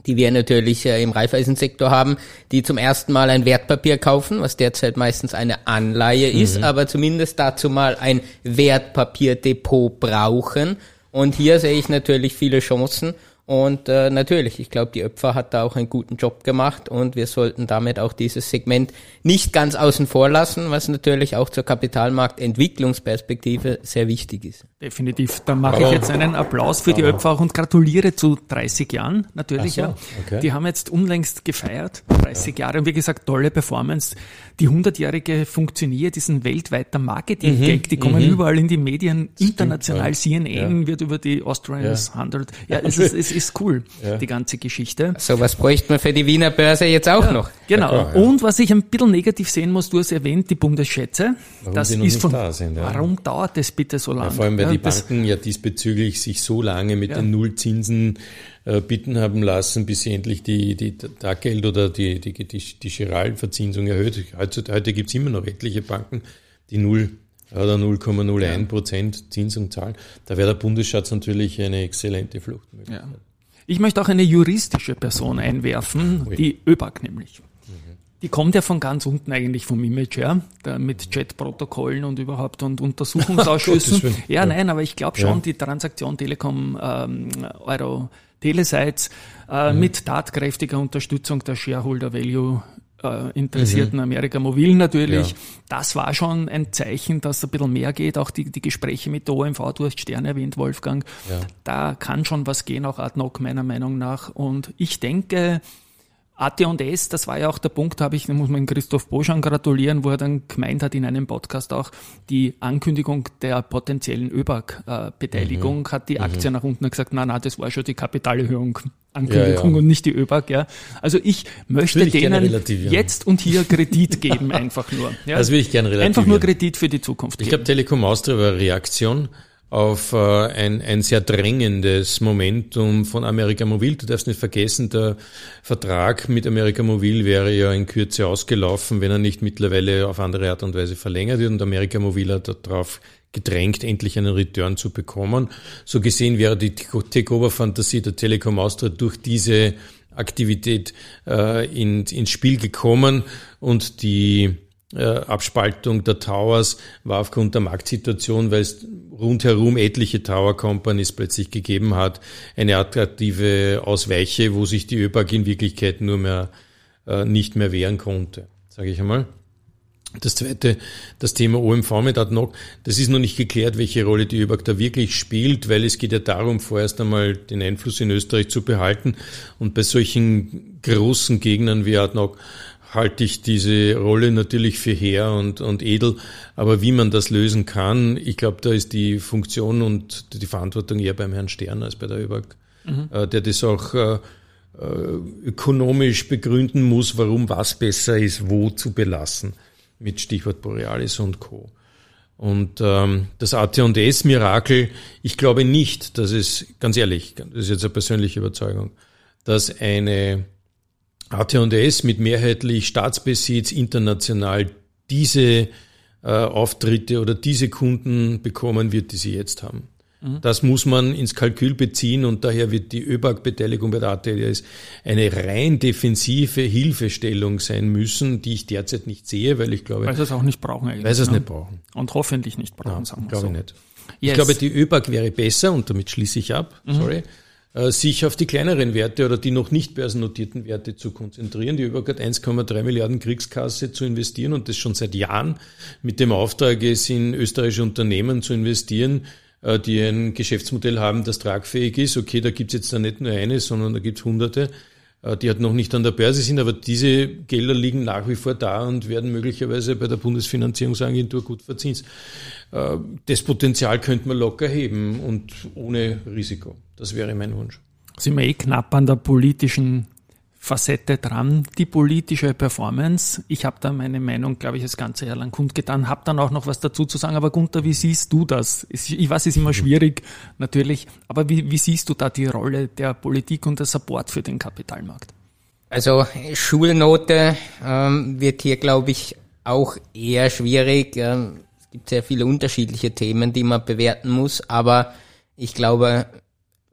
die wir natürlich äh, im Reifeisensektor haben, die zum ersten Mal ein Wertpapier kaufen, was derzeit meistens eine Anleihe ist, mhm. aber zumindest dazu mal ein Wertpapierdepot brauchen. Und hier sehe ich natürlich viele Chancen und äh, natürlich, ich glaube, die Öpfer hat da auch einen guten Job gemacht und wir sollten damit auch dieses Segment nicht ganz außen vor lassen, was natürlich auch zur Kapitalmarktentwicklungsperspektive sehr wichtig ist. Definitiv. Da mache ich jetzt einen Applaus für die Öpfer auch und gratuliere zu 30 Jahren natürlich. So, ja. Okay. Die haben jetzt unlängst gefeiert, 30 ja. Jahre und wie gesagt, tolle Performance. Die 100-jährige funktioniert, ist ein weltweiter Marketing-Gag, mhm. die kommen mhm. überall in die Medien, international, Stimmt, CNN ja. wird über die Austrians 100. Ja, es ist, es ist ist cool, ja. die ganze Geschichte. So was bräuchte man für die Wiener Börse jetzt auch ja, noch. Genau. Ja, Und was ich ein bisschen negativ sehen muss, du hast erwähnt, die Bundesschätze. Warum das ist von, da sind, Warum dauert das bitte so lange? vor allem, weil die Banken ja diesbezüglich sich so lange mit den Nullzinsen äh, bitten haben lassen, bis sie endlich die, die Taggeld oder die, die, die, die Giralverzinsung erhöht. Heute, heute gibt es immer noch etliche Banken, die null oder 0,01 Prozent Zinsung zahlen. Da wäre der Bundesschatz natürlich eine exzellente Fluchtmöglichkeit. Ja. Ich möchte auch eine juristische Person einwerfen, Ui. die ÖBAG nämlich. Die kommt ja von ganz unten eigentlich vom Image her, da mit Chat-Protokollen und überhaupt und Untersuchungsausschüssen. ja, nein, aber ich glaube schon, ja. die Transaktion Telekom ähm, Euro Telesites äh, mhm. mit tatkräftiger Unterstützung der Shareholder Value äh, interessierten mhm. Amerika Mobil natürlich. Ja. Das war schon ein Zeichen, dass ein bisschen mehr geht. Auch die, die Gespräche mit der OMV, du hast Stern erwähnt, Wolfgang. Ja. Da kann schon was gehen, auch ad hoc meiner Meinung nach. Und ich denke, AT&S, das war ja auch der Punkt, habe ich, da muss man Christoph Boschan gratulieren, wo er dann gemeint hat in einem Podcast auch, die Ankündigung der potenziellen ÖBAG-Beteiligung mhm. hat die Aktie mhm. nach unten gesagt, na, na, das war schon die Kapitalerhöhung. Ankündigung ja, ja. und nicht die ÖBAG, ja. Also ich möchte denen jetzt und hier Kredit geben, einfach nur. Ja. Das will ich gerne relativieren. Einfach nur Kredit für die Zukunft. Ich glaube, Telekom Austria war Reaktion auf äh, ein, ein sehr drängendes Momentum von Amerika Mobil. Du darfst nicht vergessen, der Vertrag mit Amerika Mobil wäre ja in Kürze ausgelaufen, wenn er nicht mittlerweile auf andere Art und Weise verlängert wird. Und Amerika Mobil hat darauf gedrängt, endlich einen Return zu bekommen. So gesehen wäre die Takeover-Fantasie der Telekom Austria durch diese Aktivität äh, in, ins Spiel gekommen und die Abspaltung der Towers war aufgrund der Marktsituation, weil es rundherum etliche Tower Companies plötzlich gegeben hat, eine attraktive Ausweiche, wo sich die ÖBAG in Wirklichkeit nur mehr äh, nicht mehr wehren konnte, sage ich einmal. Das zweite, das Thema OMV mit ADNOC, das ist noch nicht geklärt, welche Rolle die ÖBAG da wirklich spielt, weil es geht ja darum, vorerst einmal den Einfluss in Österreich zu behalten. Und bei solchen großen Gegnern wie ADNOC halte ich diese Rolle natürlich für her und, und edel. Aber wie man das lösen kann, ich glaube, da ist die Funktion und die Verantwortung eher beim Herrn Stern als bei der ÖBAG, mhm. Äh, der das auch äh, äh, ökonomisch begründen muss, warum was besser ist, wo zu belassen, mit Stichwort Borealis und Co. Und ähm, das AT&S-Mirakel, ich glaube nicht, dass es, ganz ehrlich, das ist jetzt eine persönliche Überzeugung, dass eine AT&S mit mehrheitlich Staatsbesitz international diese äh, Auftritte oder diese Kunden bekommen wird, die sie jetzt haben. Mhm. Das muss man ins Kalkül beziehen und daher wird die ÖBAG-Beteiligung bei der AT&S eine rein defensive Hilfestellung sein müssen, die ich derzeit nicht sehe, weil ich glaube... Weil sie es auch nicht brauchen eigentlich. Weil sie es ne? nicht brauchen. Und hoffentlich nicht brauchen, ja, sagen wir glaube so. ich nicht. Yes. Ich glaube, die ÖBAG wäre besser, und damit schließe ich ab, mhm. sorry, sich auf die kleineren Werte oder die noch nicht börsennotierten Werte zu konzentrieren, die über 1,3 Milliarden Kriegskasse zu investieren und das schon seit Jahren mit dem Auftrag, es in österreichische Unternehmen zu investieren, äh, die ein Geschäftsmodell haben, das tragfähig ist. Okay, da gibt's jetzt da nicht nur eine, sondern da gibt's hunderte, äh, die halt noch nicht an der Börse sind, aber diese Gelder liegen nach wie vor da und werden möglicherweise bei der Bundesfinanzierungsagentur gut verzinst. Das Potenzial könnte man locker heben und ohne Risiko. Das wäre mein Wunsch. Sind wir eh knapp an der politischen Facette dran, die politische Performance. Ich habe da meine Meinung, glaube ich, das ganze Jahr lang kundgetan, habe dann auch noch was dazu zu sagen. Aber Gunther, wie siehst du das? Ich weiß, es ist immer schwierig, natürlich, aber wie, wie siehst du da die Rolle der Politik und der Support für den Kapitalmarkt? Also Schulnote ähm, wird hier, glaube ich, auch eher schwierig. Ähm, es gibt sehr viele unterschiedliche Themen, die man bewerten muss, aber ich glaube,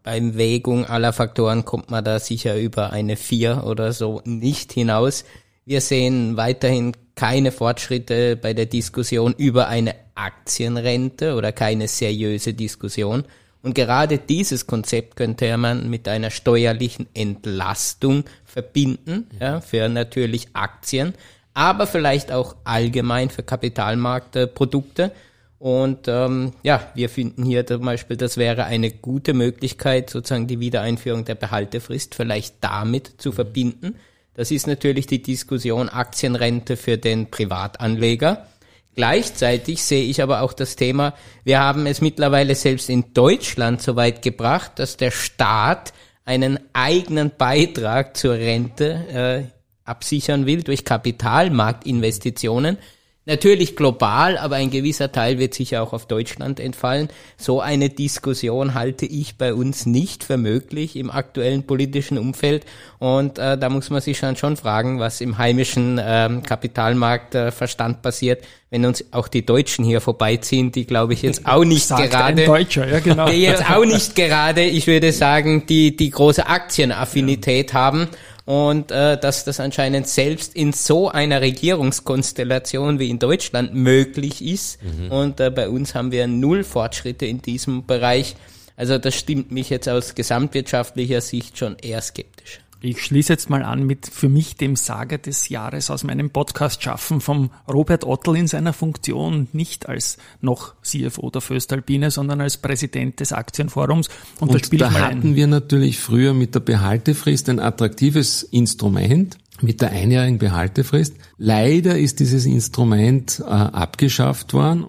beim Wägung aller Faktoren kommt man da sicher über eine 4 oder so nicht hinaus. Wir sehen weiterhin keine Fortschritte bei der Diskussion über eine Aktienrente oder keine seriöse Diskussion. Und gerade dieses Konzept könnte man mit einer steuerlichen Entlastung verbinden, ja, für natürlich Aktien, aber vielleicht auch allgemein für Kapitalmarktprodukte. Und ähm, ja, wir finden hier zum Beispiel, das wäre eine gute Möglichkeit, sozusagen die Wiedereinführung der Behaltefrist vielleicht damit zu verbinden. Das ist natürlich die Diskussion Aktienrente für den Privatanleger. Gleichzeitig sehe ich aber auch das Thema, wir haben es mittlerweile selbst in Deutschland so weit gebracht, dass der Staat einen eigenen Beitrag zur Rente äh, absichern will durch Kapitalmarktinvestitionen. Natürlich global, aber ein gewisser Teil wird sicher auch auf Deutschland entfallen. So eine Diskussion halte ich bei uns nicht für möglich im aktuellen politischen Umfeld. Und äh, da muss man sich dann schon fragen, was im heimischen ähm, Kapitalmarktverstand äh, passiert, wenn uns auch die Deutschen hier vorbeiziehen, die glaube ich jetzt auch nicht Sagt gerade, ein Deutscher, ja genau. die jetzt auch nicht gerade, ich würde sagen, die die große Aktienaffinität ja. haben und äh, dass das anscheinend selbst in so einer Regierungskonstellation wie in Deutschland möglich ist. Mhm. Und äh, bei uns haben wir null Fortschritte in diesem Bereich. Also das stimmt mich jetzt aus gesamtwirtschaftlicher Sicht schon eher skeptisch. Ich schließe jetzt mal an mit für mich dem Sager des Jahres aus meinem Podcast Schaffen vom Robert Ottl in seiner Funktion, nicht als noch CFO der Föstalpine, sondern als Präsident des Aktienforums. Und, Und da, hatten wir natürlich früher mit der Behaltefrist ein attraktives Instrument mit der einjährigen Behaltefrist. Leider ist dieses Instrument äh, abgeschafft worden.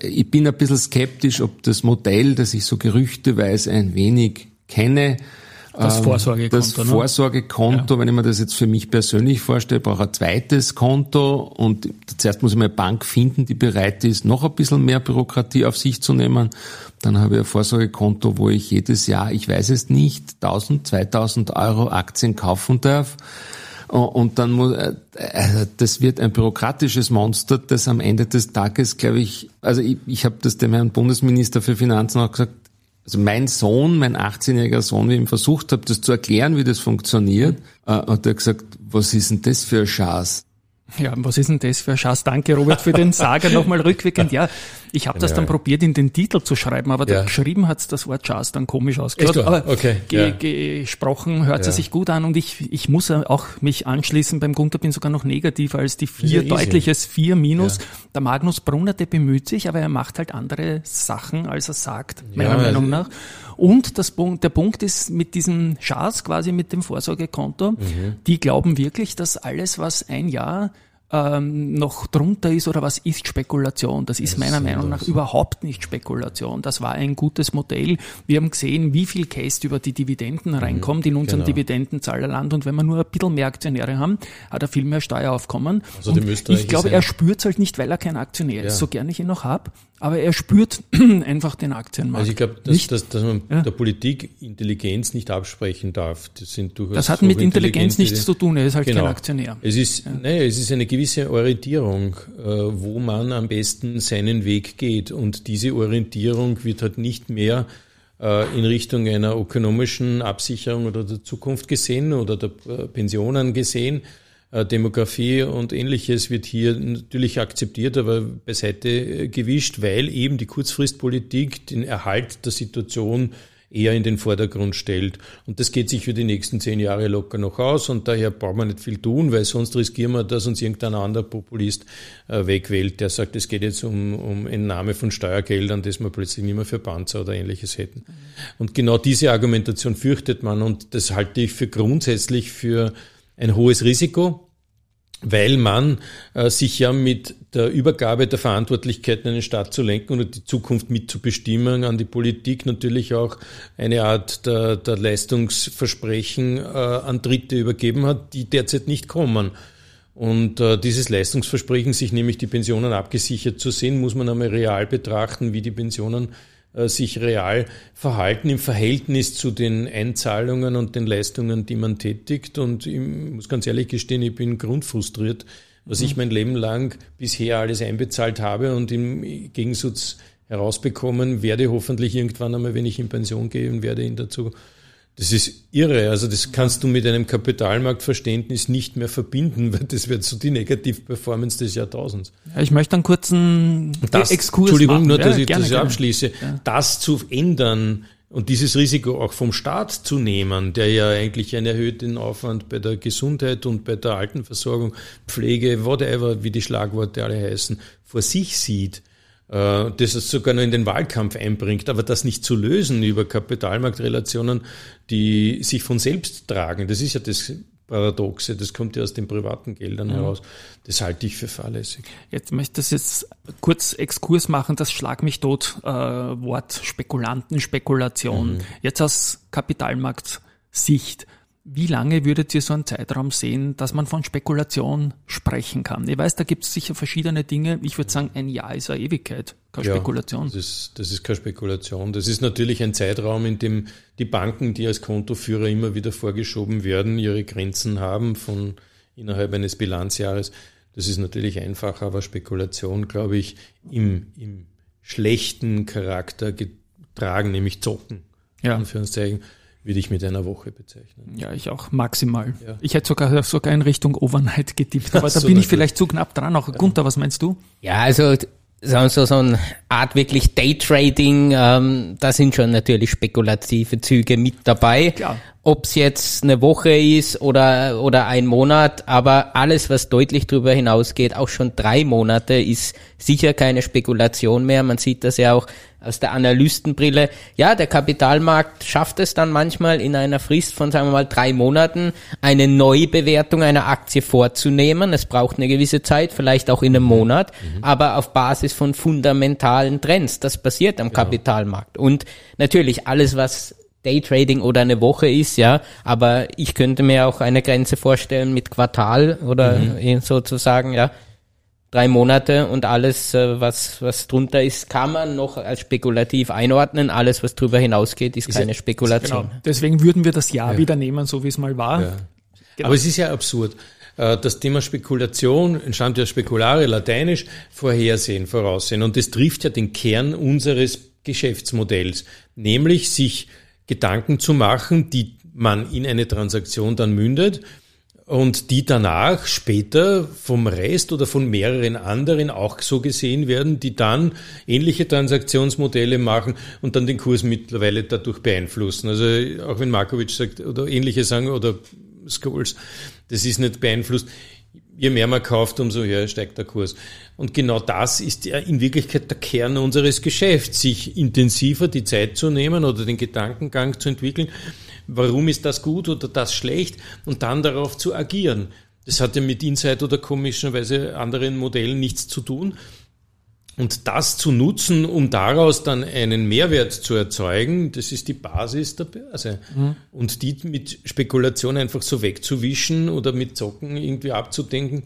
Ich bin ein bisschen skeptisch, ob das Modell, das ich so gerüchteweise ein wenig kenne, das ähm, Vorsorgekonto. Das ne? Vorsorgekonto, ja. wenn ich mir das jetzt für mich persönlich vorstelle, brauche ein zweites Konto und zuerst muss ich mal eine Bank finden, die bereit ist, noch ein bisschen mehr Bürokratie auf sich zu nehmen. Dann habe ich ein Vorsorgekonto, wo ich jedes Jahr, ich weiß es nicht, 1000, 2000 Euro Aktien kaufen darf. Und dann muss, äh, äh, das wird ein bürokratisches Monster, das am Ende des Tages, glaube ich, also ich, ich habe das dem Herrn Bundesminister für Finanzen auch gesagt, also mein Sohn, mein 18-jähriger Sohn, wie ich ihm versucht habe, das zu erklären, wie das funktioniert, äh, hat er gesagt, was ist denn das für ein Schatz? Ja, was ist denn das für ein Schatz? Danke, Robert, für den Sager nochmal rückwirkend. Ja, ich habe das Ja. dann probiert, in den Titel zu schreiben, aber Ja. geschrieben hat's das Wort Schatz dann komisch wahr? Aber Okay, ge ja. gesprochen hört es sich gut an und ich, ich muss auch mich anschließen. Beim Gunther bin sogar noch negativer als die vier, deutliches vier Minus. Der Magnus Brunner, der bemüht sich, aber er macht halt andere Sachen, als er sagt, meiner Ja, Meinung also- nach. Und das der Punkt ist mit diesen Schatz quasi mit dem Vorsorgekonto, Mhm. die glauben wirklich, dass alles, was ein Jahr ähm, noch drunter ist oder was ist Spekulation. Das ist meiner Meinung nach überhaupt nicht Spekulation. Das war ein gutes Modell. Wir haben gesehen, wie viel Cash über die Dividenden reinkommt in unseren genau. Dividendenzahlerland und wenn wir nur ein bisschen mehr Aktionäre haben, hat er viel mehr Steueraufkommen. Österreich ich glaube, ist er spürt halt nicht, weil er kein Aktionär ist, Ja. so gern ich ihn noch hab, aber er spürt einfach den Aktienmarkt. Also ich glaube, dass, dass, dass man Ja. der Politik Intelligenz nicht absprechen darf. Das sind durchaus Das hat mit Intelligenz nichts zu tun, er ist halt Genau. kein Aktionär. Es ist, naja, es ist eine gewisse Orientierung, äh, wo man am besten seinen Weg geht. Und diese Orientierung wird halt nicht mehr äh, in Richtung einer ökonomischen Absicherung oder der Zukunft gesehen oder der äh, Pensionen gesehen. Demografie und ähnliches wird hier natürlich akzeptiert, aber beiseite gewischt, weil eben die Kurzfristpolitik den Erhalt der Situation eher in den Vordergrund stellt. Und das geht sich für die nächsten zehn Jahre locker noch aus und daher braucht man nicht viel tun, weil sonst riskieren wir, dass uns irgendein anderer Populist äh, wegwählt, der sagt, es geht jetzt um, um Entnahme von Steuergeldern, das wir plötzlich nicht mehr für Panzer oder ähnliches hätten. Und genau diese Argumentation fürchtet man und das halte ich für grundsätzlich für ein hohes Risiko, weil man äh, sich ja mit der Übergabe der Verantwortlichkeiten einen Staat zu lenken und die Zukunft mitzubestimmen an die Politik natürlich auch eine Art der, der Leistungsversprechen äh, an Dritte übergeben hat, die derzeit nicht kommen. Und äh, dieses Leistungsversprechen, sich nämlich die Pensionen abgesichert zu sehen, muss man einmal real betrachten, wie die Pensionen sich real verhalten im Verhältnis zu den Einzahlungen und den Leistungen, die man tätigt. Und ich muss ganz ehrlich gestehen, ich bin grundfrustriert, was ich mein Leben lang bisher alles einbezahlt habe und im Gegensatz herausbekommen werde, hoffentlich irgendwann einmal, wenn ich in Pension gehen werde, in dazu. Das ist irre. Also das kannst du mit einem Kapitalmarktverständnis nicht mehr verbinden, weil das wird so die Negativ-Performance des Jahrtausends. Ja, ich möchte einen kurzen Das, Exkurs Entschuldigung, machen. nur, dass Ja, ich gerne, das gerne. abschließe. Das zu ändern und dieses Risiko auch vom Staat zu nehmen, der ja eigentlich einen erhöhten Aufwand bei der Gesundheit und bei der Altenversorgung, Pflege, whatever, wie die Schlagworte alle heißen, vor sich sieht, das es sogar noch in den Wahlkampf einbringt, aber das nicht zu lösen über Kapitalmarktrelationen, die sich von selbst tragen, das ist ja das Paradoxe, das kommt ja aus den privaten Geldern heraus, das halte ich für fahrlässig. Jetzt möchte ich das jetzt kurz Exkurs machen, das Schlag mich tot äh, Wort Spekulanten, Spekulation. Jetzt aus Kapitalmarktsicht. Wie lange würdet ihr so einen Zeitraum sehen, dass man von Spekulation sprechen kann? Ich weiß, da gibt es sicher verschiedene Dinge. Ich würde sagen, ein Jahr ist eine Ewigkeit, keine Spekulation. Das ist, das ist keine Spekulation. Das ist natürlich ein Zeitraum, in dem die Banken, die als Kontoführer immer wieder vorgeschoben werden, ihre Grenzen haben von innerhalb eines Bilanzjahres. Das ist natürlich einfach, aber Spekulation, glaube ich, im, im schlechten Charakter getragen, nämlich Zocken, Ja. Anführungszeichen, würde ich mit einer Woche bezeichnen. Ja, ich auch maximal. Ja. Ich hätte sogar, sogar in Richtung Overnight getippt, aber Ach da so, bin ich vielleicht zu knapp dran. Auch Gunther, was meinst du? Ja, also so, so eine Art wirklich Daytrading, ähm, da sind schon natürlich spekulative Züge mit dabei. Klar. Ob's jetzt eine Woche ist oder, oder ein Monat, aber alles, was deutlich darüber hinausgeht, auch schon drei Monate, ist sicher keine Spekulation mehr. Man sieht das ja auch aus der Analystenbrille. Ja, der Kapitalmarkt schafft es dann manchmal in einer Frist von, sagen wir mal, drei Monaten eine Neubewertung einer Aktie vorzunehmen. Es braucht eine gewisse Zeit, vielleicht auch in einem Monat, aber auf Basis von fundamentalen Trends. Das passiert am Kapitalmarkt. Und natürlich alles, was Daytrading oder eine Woche ist, ja, aber ich könnte mir auch eine Grenze vorstellen mit Quartal oder eh sozusagen, ja, drei Monate und alles, äh, was, was drunter ist, kann man noch als spekulativ einordnen. Alles, was drüber hinausgeht, ist, keine Spekulation. Genau. Deswegen würden wir das Jahr wieder nehmen, so wie es mal war. Ja. Genau. Aber es ist ja absurd. Äh, Das Thema Spekulation entstammt ja spekulare, lateinisch, vorhersehen, voraussehen. Und das trifft ja den Kern unseres Geschäftsmodells, nämlich sich Gedanken zu machen, die man in eine Transaktion dann mündet, und die danach später vom Rest oder von mehreren anderen auch so gesehen werden, die dann ähnliche Transaktionsmodelle machen und dann den Kurs mittlerweile dadurch beeinflussen. Also auch wenn Markovic sagt oder ähnliche sagen oder Scholes, das ist nicht beeinflusst. Je mehr man kauft, umso höher steigt der Kurs. Und genau das ist ja in Wirklichkeit der Kern unseres Geschäfts, sich intensiver die Zeit zu nehmen oder den Gedankengang zu entwickeln warum ist das gut oder das schlecht und dann darauf zu agieren. Das hat ja mit Insight oder komischerweise anderen Modellen nichts zu tun. Und das zu nutzen, um daraus dann einen Mehrwert zu erzeugen, das ist die Basis der Börse. Mhm. Und die mit Spekulation einfach so wegzuwischen oder mit Zocken irgendwie abzudenken,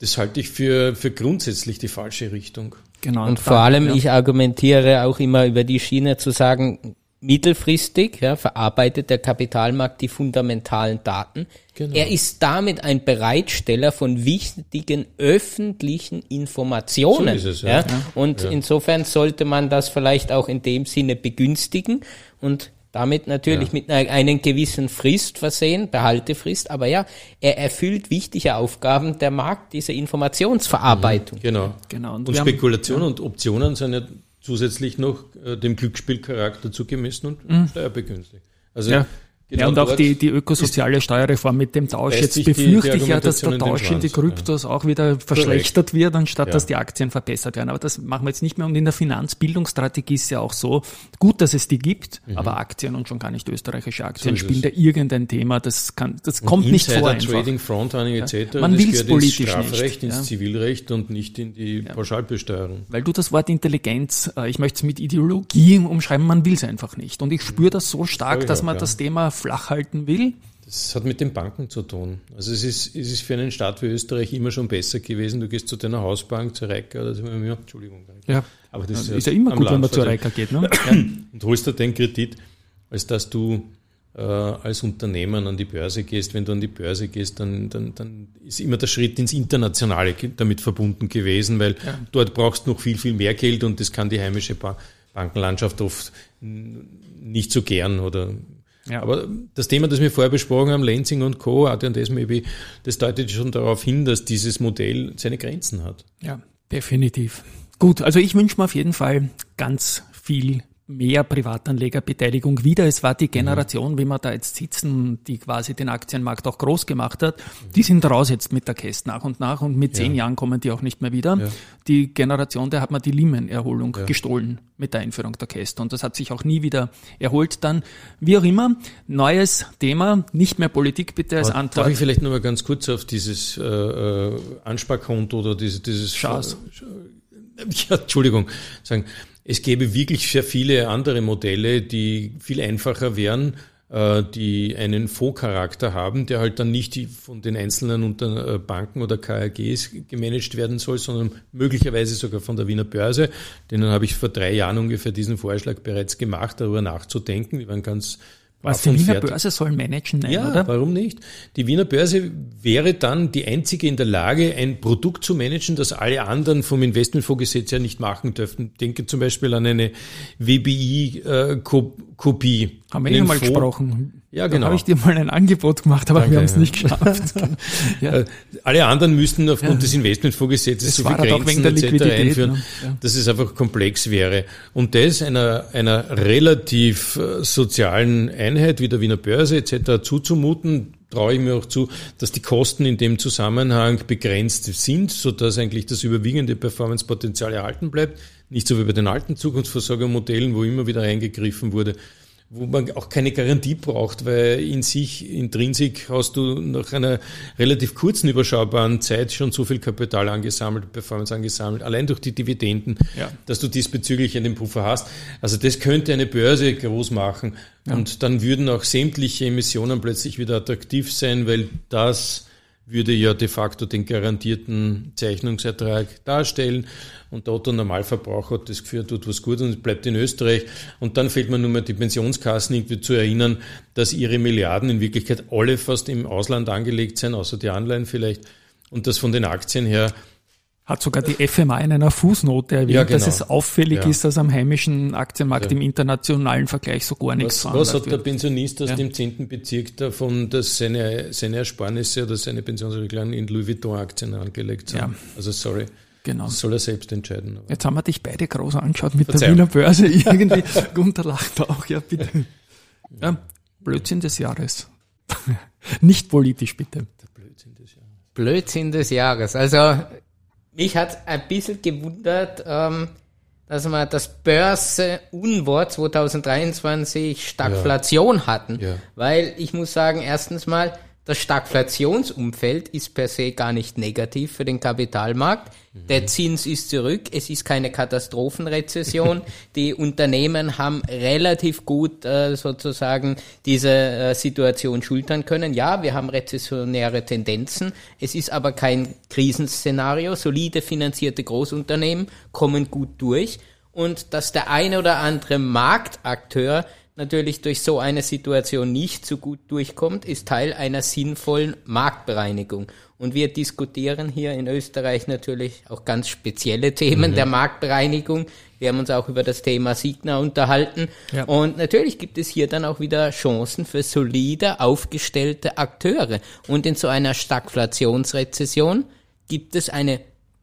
das halte ich für, für grundsätzlich die falsche Richtung. Genau. Und, und vor allem, ja. ich argumentiere auch immer über die Schiene zu sagen, mittelfristig ja, verarbeitet der Kapitalmarkt die fundamentalen Daten. Genau. Er ist damit ein Bereitsteller von wichtigen öffentlichen Informationen. So es, ja. ja. Und ja. insofern sollte man das vielleicht auch in dem Sinne begünstigen und damit natürlich mit einer, einer gewissen Frist versehen, Behaltefrist, aber ja, er erfüllt wichtige Aufgaben der Markt, diese Informationsverarbeitung. Mhm, genau. genau. Und, und Spekulation haben, und Optionen sind ja zusätzlich noch äh, dem Glücksspielcharakter zugemessen und mhm. steuerbegünstigt. Also ja. Genau ja, und auch die, die ökosoziale Steuerreform mit dem Tausch. Jetzt befürchte ich ja, dass der Tausch in die Kryptos ja. auch wieder verschlechtert Korrekt. wird, anstatt ja. dass die Aktien verbessert werden. Aber das machen wir jetzt nicht mehr. Und in der Finanzbildungsstrategie ist ja auch so, gut, dass es die gibt, mhm. aber Aktien und schon gar nicht österreichische Aktien so spielen da irgendein Thema. Das kann, das und kommt nicht vor. Einfach. Trading, Frontrunning etc. Man will es politisch ins Strafrecht, nicht. ins Zivilrecht und nicht in die Pauschalbesteuerung. Weil du das Wort Intelligenz, äh, ich möchte es mit Ideologie umschreiben, man will es einfach nicht. Und ich spüre das so stark, das dass man das Thema flach halten will? Das hat mit den Banken zu tun. Also es ist, es ist für einen Staat wie Österreich immer schon besser gewesen. Du gehst zu deiner Hausbank, zur Reika oder zu mir, Entschuldigung. Ja, aber das ist, ist ja immer gut, Land, wenn man zur Reika geht. Ne? und holst da den Kredit, als dass du äh, als Unternehmen an die Börse gehst. Wenn du an die Börse gehst, dann, dann, dann ist immer der Schritt ins Internationale damit verbunden gewesen, weil ja. dort brauchst du noch viel, viel mehr Geld und das kann die heimische Bankenlandschaft oft nicht so gern oder ja. Aber das Thema, das wir vorher besprochen haben, Lansing und Co., AT&S maybe, das deutet schon darauf hin, dass dieses Modell seine Grenzen hat. Ja, definitiv. Gut, also ich wünsche mir auf jeden Fall ganz viel mehr Privatanlegerbeteiligung wieder. Es war die mhm. Generation, wie wir da jetzt sitzen, die quasi den Aktienmarkt auch groß gemacht hat. Die sind raus jetzt mit der Käst nach und nach und mit zehn ja. Jahren kommen die auch nicht mehr wieder. Ja. Die Generation, der hat man die Lehman-Erholung ja. gestohlen mit der Einführung der Käste und das hat sich auch nie wieder erholt dann. Wie auch immer, neues Thema, nicht mehr Politik bitte als Aber Antwort. Darf ich vielleicht nur mal ganz kurz auf dieses äh, äh Ansparkonto oder dieses, dieses Chance. Ja, Entschuldigung, sagen, es gäbe wirklich sehr viele andere Modelle, die viel einfacher wären, äh, die einen Fondscharakter haben, der halt dann nicht von den einzelnen äh, Banken oder KRGs gemanagt werden soll, sondern möglicherweise sogar von der Wiener Börse. Denen habe ich vor drei Jahren ungefähr diesen Vorschlag bereits gemacht, darüber nachzudenken. Die waren ganz was die Wiener Börse soll managen, nein, ja, oder? warum nicht? Die Wiener Börse wäre dann die einzige in der Lage, ein Produkt zu managen, das alle anderen vom Investmentfondsgesetz ja nicht machen dürften. Denke zum Beispiel an eine WBI-Kopie. Äh, Haben wir eh mal gesprochen. Ja, genau. Da habe ich dir mal ein Angebot gemacht, aber Danke, wir haben es ja. nicht geschafft. ja. Äh, alle anderen müssten aufgrund ja. des Investmentfondsgesetzes so viele Grenzen etc. einführen, ne? dass es einfach komplex wäre. Und das einer, einer relativ äh, sozialen Einheit wie der Wiener Börse etc. zuzumuten, traue ich mir auch zu, dass die Kosten in dem Zusammenhang begrenzt sind, so dass eigentlich das überwiegende Performancepotenzial erhalten bleibt. Nicht so wie bei den alten Zukunftsversorgermodellen, wo immer wieder eingegriffen wurde wo man auch keine Garantie braucht, weil in sich intrinsik hast du nach einer relativ kurzen überschaubaren Zeit schon so viel Kapital angesammelt, Performance angesammelt, allein durch die Dividenden, ja. dass du diesbezüglich einen Puffer hast. Also das könnte eine Börse groß machen ja. und dann würden auch sämtliche Emissionen plötzlich wieder attraktiv sein, weil das würde ja de facto den garantierten Zeichnungsertrag darstellen. Und der Otto Normalverbraucher hat das Gefühl, tut was gut und bleibt in Österreich. Und dann fehlt mir nur mehr die Pensionskassen irgendwie zu erinnern, dass ihre Milliarden in Wirklichkeit alle fast im Ausland angelegt sind, außer die Anleihen vielleicht. Und dass von den Aktien her Hat sogar die FMA in einer Fußnote erwähnt, Ja, genau. dass es auffällig Ja. ist, dass am heimischen Aktienmarkt Ja. im internationalen Vergleich so gar nichts Was, was hat veranlagt der wird. Pensionist aus Ja. dem 10. Bezirk davon, dass seine, seine Ersparnisse oder seine Pensionsregeln in Louis Vuitton-Aktien angelegt sind? Ja. Also sorry, Genau. das soll er selbst entscheiden. Aber Jetzt haben wir dich beide groß angeschaut mit Verzeihung. der Wiener Börse. Irgendwie, Gunter lacht auch, ja bitte. Ja, Blödsinn des Jahres. Nicht politisch, bitte. Blödsinn des Jahres. Also mich hat ein bisschen gewundert, ähm, dass wir das Börse-Unwort 2023 Stagflation hatten. Ja. Weil ich muss sagen, erstens mal, das Stagflationsumfeld ist per se gar nicht negativ für den Kapitalmarkt. Der Zins ist zurück, es ist keine Katastrophenrezession. Die Unternehmen haben relativ gut äh, sozusagen diese äh, Situation schultern können. Ja, wir haben rezessionäre Tendenzen, es ist aber kein Krisenszenario. Solide finanzierte Großunternehmen kommen gut durch. Und dass der eine oder andere Marktakteur natürlich durch so eine Situation nicht so gut durchkommt, ist Teil einer sinnvollen Marktbereinigung. Und wir diskutieren hier in Österreich natürlich auch ganz spezielle Themen der Marktbereinigung. Wir haben uns auch über das Thema Signa unterhalten. Ja. Und natürlich gibt es hier dann auch wieder Chancen für solide aufgestellte Akteure. Und in so einer Stagflationsrezession gibt es eine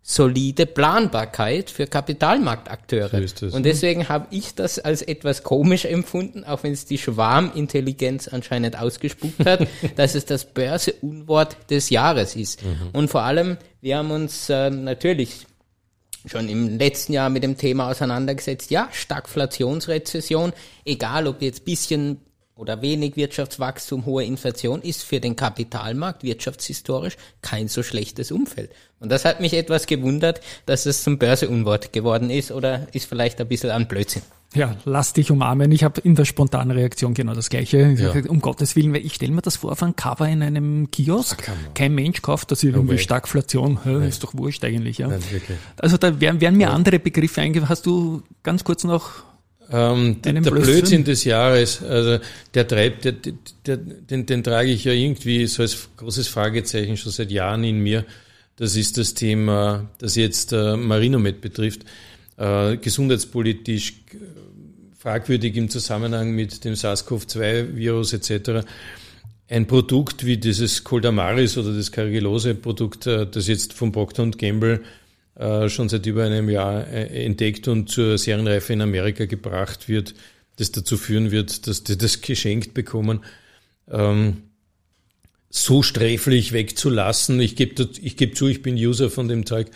solide Planbarkeit für Kapitalmarktakteure. So. Und deswegen habe ich das als etwas komisch empfunden, auch wenn es die Schwarmintelligenz anscheinend ausgespuckt hat, dass es das Börseunwort des Jahres ist. Und vor allem, wir haben uns äh, natürlich schon im letzten Jahr mit dem Thema auseinandergesetzt. Ja, Stagflationsrezession, egal ob jetzt bisschen oder wenig Wirtschaftswachstum, hohe Inflation, ist für den Kapitalmarkt wirtschaftshistorisch kein so schlechtes Umfeld. Und das hat mich etwas gewundert, dass es zum Börseunwort geworden ist oder ist vielleicht ein bisschen ein Blödsinn. Ja, lass dich umarmen. Ich habe in der spontanen Reaktion genau das Gleiche. Ich Ja. gesagt, Um Gottes Willen, weil ich stelle mir das vor auf ein Cover in einem Kiosk. Kein Mensch kauft das irgendwie way. Stagflation. Hä, Ist doch wurscht eigentlich. Ja. Nein. Also da wären, wären mir andere Begriffe eingefallen. Hast du ganz kurz noch Ähm, der Blödsinn? Blödsinn des Jahres, also der treibt, der, der, den, den trage ich ja irgendwie so als großes Fragezeichen schon seit Jahren in mir. Das ist das Thema, das jetzt äh, Marinomed betrifft, äh, gesundheitspolitisch äh, fragwürdig im Zusammenhang mit dem SARS-CoV-2-Virus etc. Ein Produkt wie dieses Coldamaris oder das Cargillose-Produkt, äh, das jetzt von Procter Gamble schon seit über einem Jahr äh, entdeckt und zur Serienreife in Amerika gebracht wird, das dazu führen wird, dass die das geschenkt bekommen, ähm, so sträflich wegzulassen. Ich gebe ich geb zu, ich bin User von dem Zeug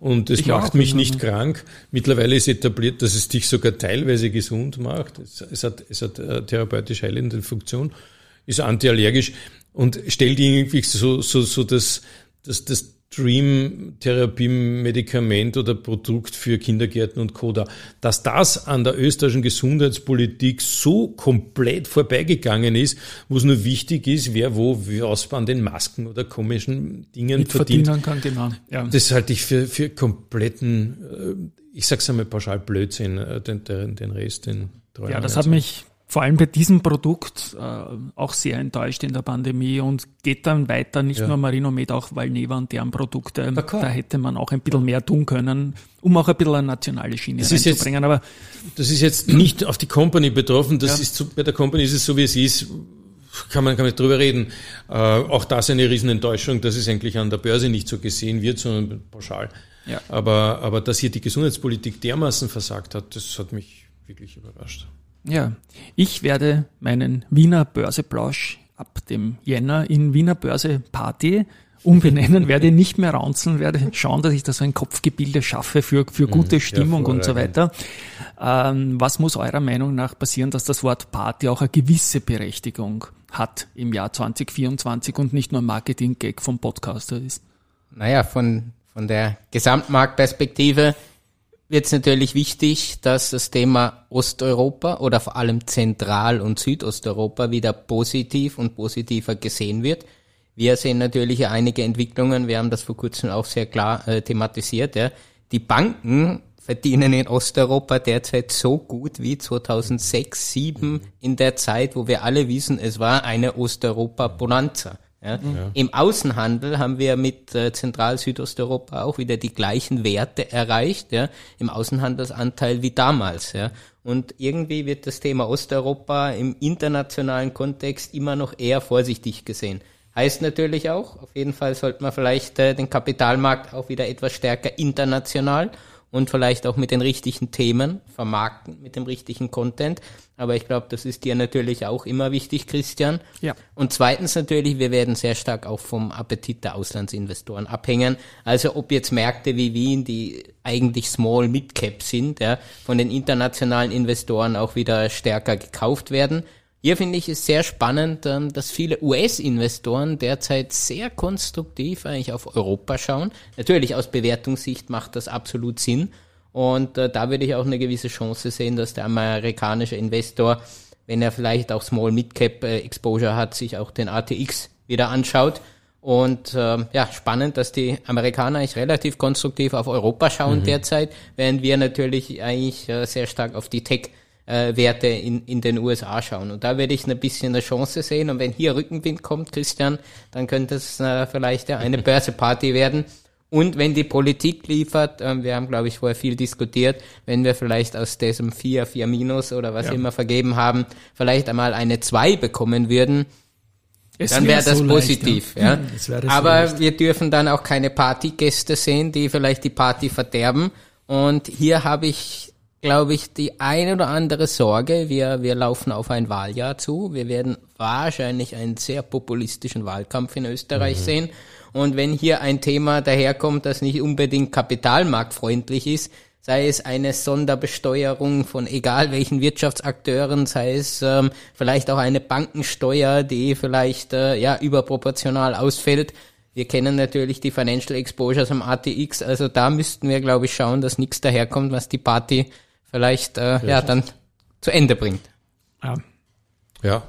und es Ich macht auch, mich nicht krank. Mittlerweile ist etabliert, dass es dich sogar teilweise gesund macht. Es, es hat, es hat äh, therapeutisch heilende Funktion, ist antiallergisch und stellt irgendwie so, so, so das, das, das Dream-Therapie-Medikament oder Produkt für Kindergärten und Co. dar. Dass das an der österreichischen Gesundheitspolitik so komplett vorbeigegangen ist, wo es nur wichtig ist, wer wo was an den Masken oder komischen Dingen mit verdient. verdienen kann, genau. Ja. Das halte ich für, für kompletten, äh, ich sag's einmal pauschal Blödsinn, äh, den, den, Rest, den treuen Ja, das hat mich vor allem bei diesem Produkt äh, auch sehr enttäuscht in der Pandemie und geht dann weiter, nicht Ja. nur Marinomed, auch Valneva und deren Produkte. Da hätte man auch ein bisschen mehr tun können, um auch ein bisschen eine nationale Schiene Das ist jetzt- reinzubringen. Aber Das ist jetzt nicht auf die Company betroffen, das Ja. ist bei der Company ist es so, wie es ist, kann man, kann man nicht drüber reden. Äh, auch das eine Riesenenttäuschung, dass es eigentlich an der Börse nicht so gesehen wird, sondern pauschal. Ja. Aber, aber dass hier die Gesundheitspolitik dermaßen versagt hat, das hat mich wirklich überrascht. Ja, ich werde meinen Wiener Börseplausch ab dem Jänner in Wiener Börse Party umbenennen, werde nicht mehr raunzeln, werde schauen, dass ich da so ein Kopfgebilde schaffe für, für gute Stimmung und so weiter. Ähm, was muss eurer Meinung nach passieren, dass das Wort Party auch eine gewisse Berechtigung hat im Jahr 2024 und nicht nur ein Marketing-Gag vom Podcaster ist? Naja, von, von der Gesamtmarktperspektive wird es natürlich wichtig, dass das Thema Osteuropa oder vor allem Zentral- und Südosteuropa wieder positiv und positiver gesehen wird. Wir sehen natürlich einige Entwicklungen, wir haben das vor kurzem auch sehr klar äh, thematisiert. Ja. Die Banken verdienen in Osteuropa derzeit so gut wie 2006, 2007 in der Zeit, wo wir alle wissen, es war eine Osteuropa-Bonanza. Ja. Im Außenhandel haben wir mit äh, Zentral-Südosteuropa auch wieder die gleichen Werte erreicht, ja, im Außenhandelsanteil wie damals. Ja. Und irgendwie wird das Thema Osteuropa im internationalen Kontext immer noch eher vorsichtig gesehen. Heißt natürlich auch, auf jeden Fall sollte man vielleicht äh, den Kapitalmarkt auch wieder etwas stärker international und vielleicht auch mit den richtigen Themen vermarkten, mit dem richtigen Content. Aber ich glaube, das ist dir natürlich auch immer wichtig, Christian. Ja. Und zweitens natürlich, wir werden sehr stark auch vom Appetit der Auslandsinvestoren abhängen. Also ob jetzt Märkte wie Wien, die eigentlich Small Mid Cap sind, ja, von den internationalen Investoren auch wieder stärker gekauft werden. Hier finde ich es sehr spannend, ähm, dass viele US-Investoren derzeit sehr konstruktiv eigentlich auf Europa schauen. Natürlich aus Bewertungssicht macht das absolut Sinn. Und äh, da würde ich auch eine gewisse Chance sehen, dass der amerikanische Investor, wenn er vielleicht auch Small Mid Cap äh, Exposure hat, sich auch den ATX wieder anschaut. Und äh, ja, spannend, dass die Amerikaner eigentlich relativ konstruktiv auf Europa schauen derzeit, während wir natürlich eigentlich äh, sehr stark auf die Tech äh, Werte in, in den USA schauen. Und da werde ich ein bisschen eine Chance sehen. Und wenn hier Rückenwind kommt, Christian, dann könnte es äh, vielleicht ja eine Börseparty werden. Und wenn die Politik liefert, ähm, wir haben, glaube ich, vorher viel diskutiert, wenn wir vielleicht aus diesem 4, 4 Minus oder was Ja. immer vergeben haben, vielleicht einmal eine 2 bekommen würden, Es dann wär wäre das so leicht, positiv. ja. Ja. Es wäre so Aber leicht. wir dürfen dann auch keine Partygäste sehen, die vielleicht die Party verderben. Und hier habe ich, glaube ich, die eine oder andere Sorge. Wir, wir laufen auf ein Wahljahr zu. Wir werden wahrscheinlich einen sehr populistischen Wahlkampf in Österreich Mhm. sehen. Und wenn hier ein Thema daherkommt, das nicht unbedingt kapitalmarktfreundlich ist, sei es eine Sonderbesteuerung von egal welchen Wirtschaftsakteuren, sei es ähm, vielleicht auch eine Bankensteuer, die vielleicht äh, ja überproportional ausfällt. Wir kennen natürlich die Financial Exposures am ATX, also da müssten wir, glaube ich, schauen, dass nichts daherkommt, was die Party vielleicht äh, ja dann zu Ende bringt. Ja, Ja.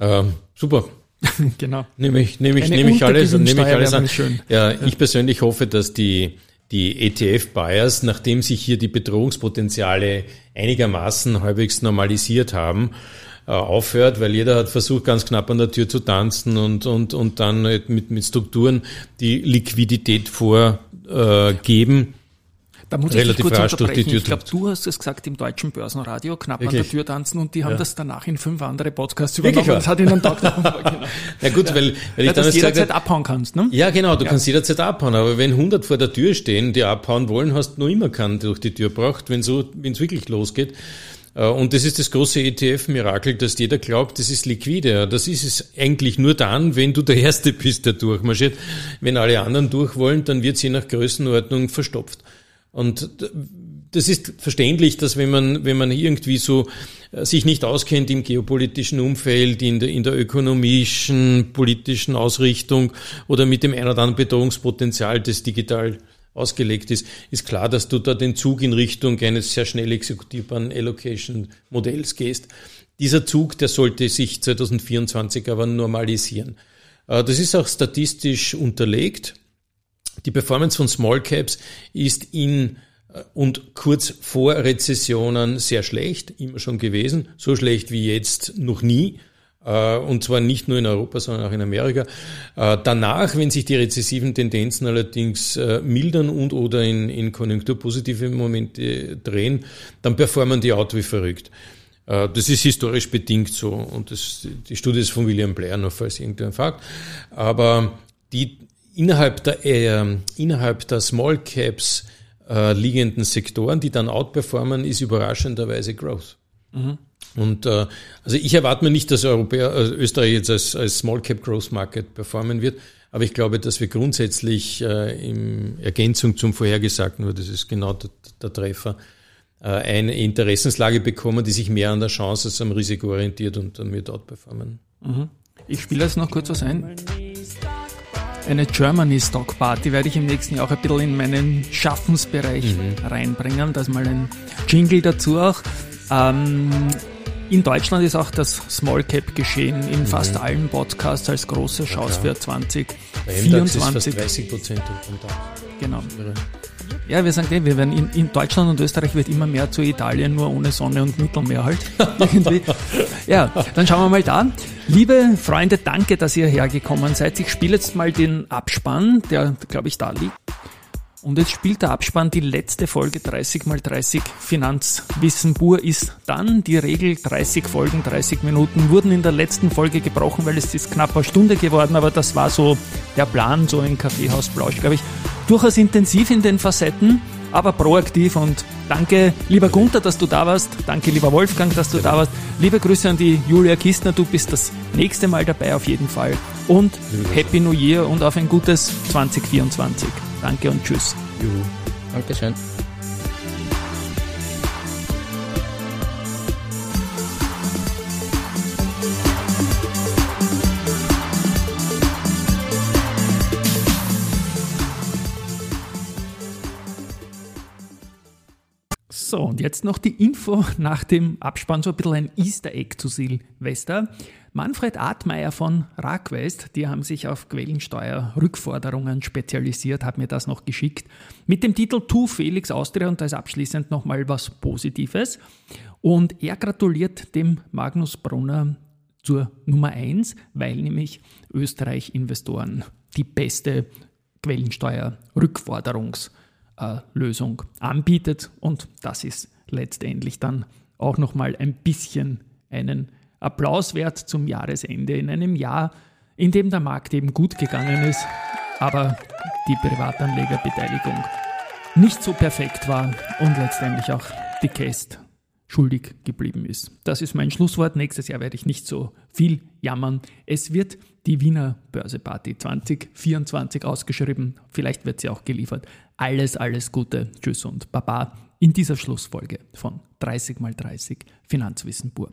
Ähm, super. genau. Nehme ich, nehme ich, nehme ich alles, nehme ich alles an. schön. Ja, ich persönlich hoffe, dass die, die ETF-Buyers, nachdem sich hier die Bedrohungspotenziale einigermaßen halbwegs normalisiert haben, äh, aufhört, weil jeder hat versucht, ganz knapp an der Tür zu tanzen und, und, und dann halt mit, mit Strukturen die Liquidität vorgeben. Da muss ich dich relativ kurz unterbrechen. Ich glaube, du hast es gesagt im deutschen Börsenradio, knapp an Wirklich? der Tür tanzen und die haben das danach in fünf andere Podcasts Wirklich übernommen. wahr? Das hat ihnen genau. Ja gut, weil, weil ich ja, dann dass du sage, jederzeit abhauen kannst, ne? Ja, genau, du kannst jederzeit abhauen, aber wenn 100 vor der Tür stehen, die abhauen wollen, hast du noch immer keinen durch die Tür braucht, wenn so, wenn es wirklich losgeht. Äh, Und das ist das große ETF-Mirakel, dass jeder glaubt, das ist liquide. Ja, Das ist es eigentlich nur dann, wenn du der Erste bist, der durchmarschiert. Wenn alle anderen durch wollen, dann wird sie nach Größenordnung verstopft. Und das ist verständlich, dass wenn man, wenn man irgendwie so äh, sich nicht auskennt im geopolitischen Umfeld, in der, in der ökonomischen, politischen Ausrichtung oder mit dem ein oder anderen Bedrohungspotenzial, das digital ausgelegt ist, ist klar, dass du da den Zug in Richtung eines sehr schnell exekutierbaren Allocation-Modells gehst. Dieser Zug, der sollte sich 2024 aber normalisieren. Äh, Das ist auch statistisch unterlegt. Die Performance von Small Caps ist in äh, und kurz vor Rezessionen sehr schlecht, immer schon gewesen, so schlecht wie jetzt noch nie. Äh, Und zwar nicht nur in Europa, sondern auch in Amerika. Äh, Danach, wenn sich die rezessiven Tendenzen allerdings mildern und oder in, in konjunkturpositive Momente drehen, dann performen die out wie verrückt. Das ist historisch bedingt so und das, die Studie ist von William Blair, noch falls irgendjemand fragt. Aber die innerhalb der, äh, innerhalb der Small Caps äh, liegenden Sektoren, die dann outperformen, ist überraschenderweise Growth. Und äh, also ich erwarte mir nicht, dass Europäer, äh, Österreich jetzt als, als Small Cap Growth Market performen wird, aber ich glaube, dass wir grundsätzlich äh, in Ergänzung zum Vorhergesagten, nur das ist genau der, der Treffer, äh, eine Interessenslage bekommen, die sich mehr an der Chance als am Risiko orientiert und dann wird outperformen. Ich spiele jetzt noch kurz was ein. Eine Germany Stock Party werde ich im nächsten Jahr auch ein bisschen in meinen Schaffensbereich reinbringen. Da ist mal ein Jingle dazu auch. Ähm, in Deutschland ist auch das Small Cap geschehen in fast allen Podcasts als große Chance für ist fast 2024. 30 Prozent Genau. Ja, wir sagen, eh, wir werden in, in Deutschland und Österreich wird immer mehr zu Italien, nur ohne Sonne und Mittelmeer halt. Irgendwie. Ja, dann schauen wir mal da. Liebe Freunde, danke, dass ihr hergekommen seid. Ich spiele jetzt mal den Abspann, der, glaube ich, da liegt. Und jetzt spielt der Abspann die letzte Folge 30 mal 30 Finanzwissen pur ist dann. Die Regel 30 Folgen, 30 Minuten wurden in der letzten Folge gebrochen, weil es ist knapp eine Stunde geworden, aber das war so der Plan, so ein Kaffeehaus Blausch, glaube ich. Durchaus intensiv in den Facetten, aber proaktiv und danke, lieber Gunther, dass du da warst. Danke, lieber Wolfgang, dass du da warst. Liebe Grüße an die Julia Kistner, du bist das nächste Mal dabei auf jeden Fall. Und Happy New Year und auf ein gutes 2024. Danke und tschüss. Juhu. Dankeschön. So, und jetzt noch die Info nach dem Abspann, so ein bisschen ein Easter Egg zu Silvester. Manfred Artmeier von Raquest, die haben sich auf Quellensteuer-Rückforderungen spezialisiert, hat mir das noch geschickt, mit dem Titel Tu Felix Austria und da ist abschließend nochmal was Positives. Und er gratuliert dem Magnus Brunner zur Nummer 1, weil nämlich Österreich-Investoren die beste Quellensteuer-Rückforderungslösung anbietet und das ist letztendlich dann auch nochmal ein bisschen einen Applaus wert zum Jahresende in einem Jahr, in dem der Markt eben gut gegangen ist, aber die Privatanlegerbeteiligung nicht so perfekt war und letztendlich auch die Cast schuldig geblieben ist. Das ist mein Schlusswort. Nächstes Jahr werde ich nicht so viel jammern. Es wird die Wiener Börseparty 2024 ausgeschrieben. Vielleicht wird sie auch geliefert. Alles, alles Gute. Tschüss und Baba in dieser Schlussfolge von 30 x 30 Finanzwissen pur.